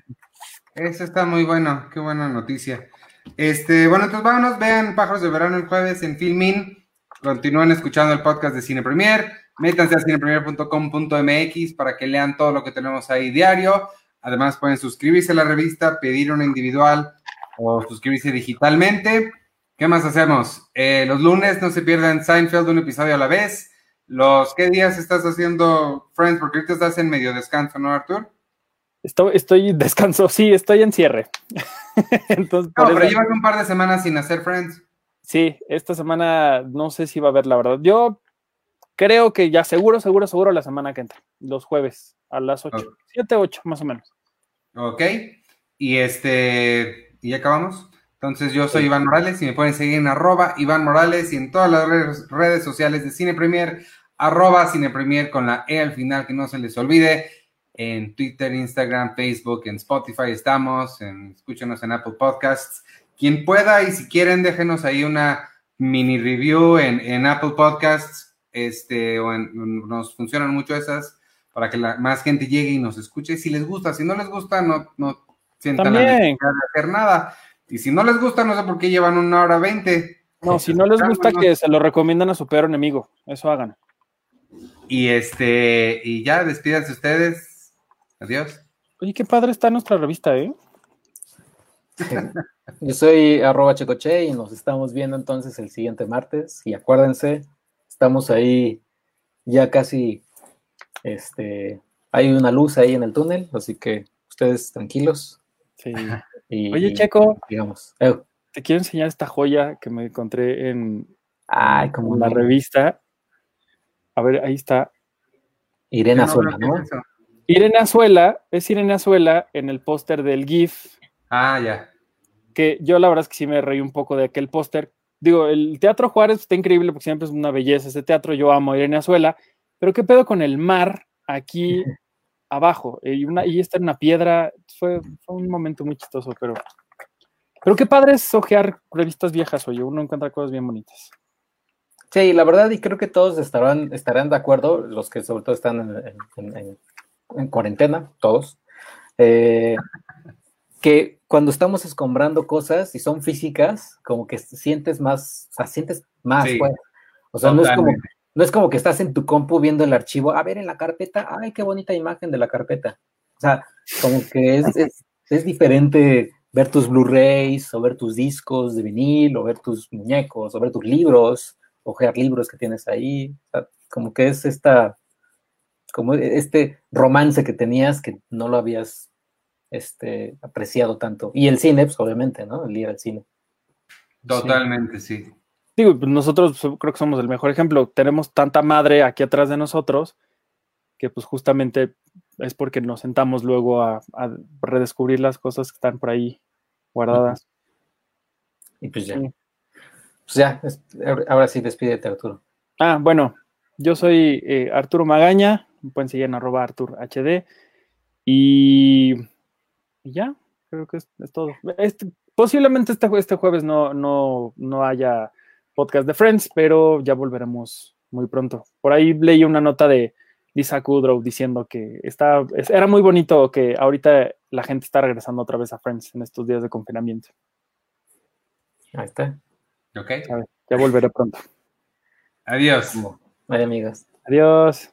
eso está muy bueno, qué buena noticia. Este, bueno, entonces vámonos, vean Pájaros de Verano el jueves en Filmin. Continúen escuchando el podcast de Cine Premier. Métanse a cinepremier.com.mx para que lean todo lo que tenemos ahí diario. Además, pueden suscribirse a la revista, pedir una individual o suscribirse digitalmente. ¿Qué más hacemos? Eh, los lunes no se pierdan Seinfeld, un episodio a la vez. Los, ¿Qué días estás haciendo Friends? Porque ahorita estás en medio descanso, ¿no, Artur? Estoy, estoy descanso, sí, estoy en cierre. Entonces, no, pero llevas un par de semanas sin hacer Friends. Sí, esta semana no sé si va a haber, la verdad. Yo creo que ya seguro, seguro, seguro la semana que entra, los jueves a las 8, 7, 8 más o menos. Ok, y este, ¿y acabamos? Entonces yo soy Iván Morales y me pueden seguir en arroba Iván Morales y en todas las redes, redes sociales de Cine Premier arroba Premier con la E al final, que no se les olvide. En Twitter, Instagram, Facebook, en Spotify estamos, en, escúchenos en Apple Podcasts. Quien pueda y si quieren, déjenos ahí una mini review en, Apple Podcasts, este, o nos funcionan mucho esas para que la, más gente llegue y nos escuche. Si les gusta, si no les gusta, no, no sientan la necesidad de hacer nada. Y si no les gusta, no sé por qué llevan una hora veinte. No, si no les gusta, que se lo recomiendan a su peor enemigo. Eso hagan. Y este, y ya, despídanse ustedes. Adiós. Oye, qué padre está nuestra revista, ¿eh? Yo soy arroba checoche y nos estamos viendo entonces el siguiente martes. Y acuérdense, estamos ahí ya casi, este, hay una luz ahí en el túnel, así que ustedes tranquilos. Sí. Oye, Checo, digamos, eh, te quiero enseñar esta joya que me encontré en, Ay, como la revista. A ver, ahí está. Irene Azuela, ¿no? Irene Azuela, es Irene Azuela en el póster del GIF. Ah, ya. Que yo la verdad es que sí me reí un poco de aquel póster. Digo, el Teatro Juárez está increíble porque siempre es una belleza ese teatro. Yo amo a Irene Azuela. Pero ¿qué pedo con el mar aquí abajo? Y, una, y esta era una piedra. Fue, fue un momento muy chistoso, pero. Pero qué padre es ojear revistas viejas, oye, uno encuentra cosas bien bonitas. Sí, la verdad, y creo que todos estarán, estarán de acuerdo, los que sobre todo están en, cuarentena, todos, eh, que cuando estamos escombrando cosas y son físicas, como que sientes más, o sea, sientes más, pues. O sea, no es, como, no es como que estás en tu compu viendo el archivo, a ver en la carpeta, ay, qué bonita imagen de la carpeta. O sea, como que es, es, es diferente ver tus Blu-rays, o ver tus discos de vinil, o ver tus muñecos, o ver tus libros ojear libros que tienes ahí, como que es esta, como este romance que tenías que no lo habías este, apreciado tanto. Y el cine, pues obviamente, ¿no? El ir al cine. Totalmente, sí. Digo, pues, nosotros creo que somos el mejor ejemplo. Tenemos tanta madre aquí atrás de nosotros que pues justamente es porque nos sentamos luego a, redescubrir las cosas que están por ahí guardadas. Y pues ya. Pues ya, ahora sí despídete, Arturo. Ah, bueno, yo soy eh, Arturo Magaña, me pueden seguir en arroba Artur HD. Y, ya, creo que es, todo. Este, posiblemente este, este jueves no, no, no haya podcast de Friends, pero ya volveremos muy pronto. Por ahí leí una nota de Lisa Kudrow diciendo que está, era muy bonito que ahorita la gente está regresando otra vez a Friends en estos días de confinamiento. Ahí está. Ok. Ya volveré pronto. Adiós. Bye, amigos. Adiós.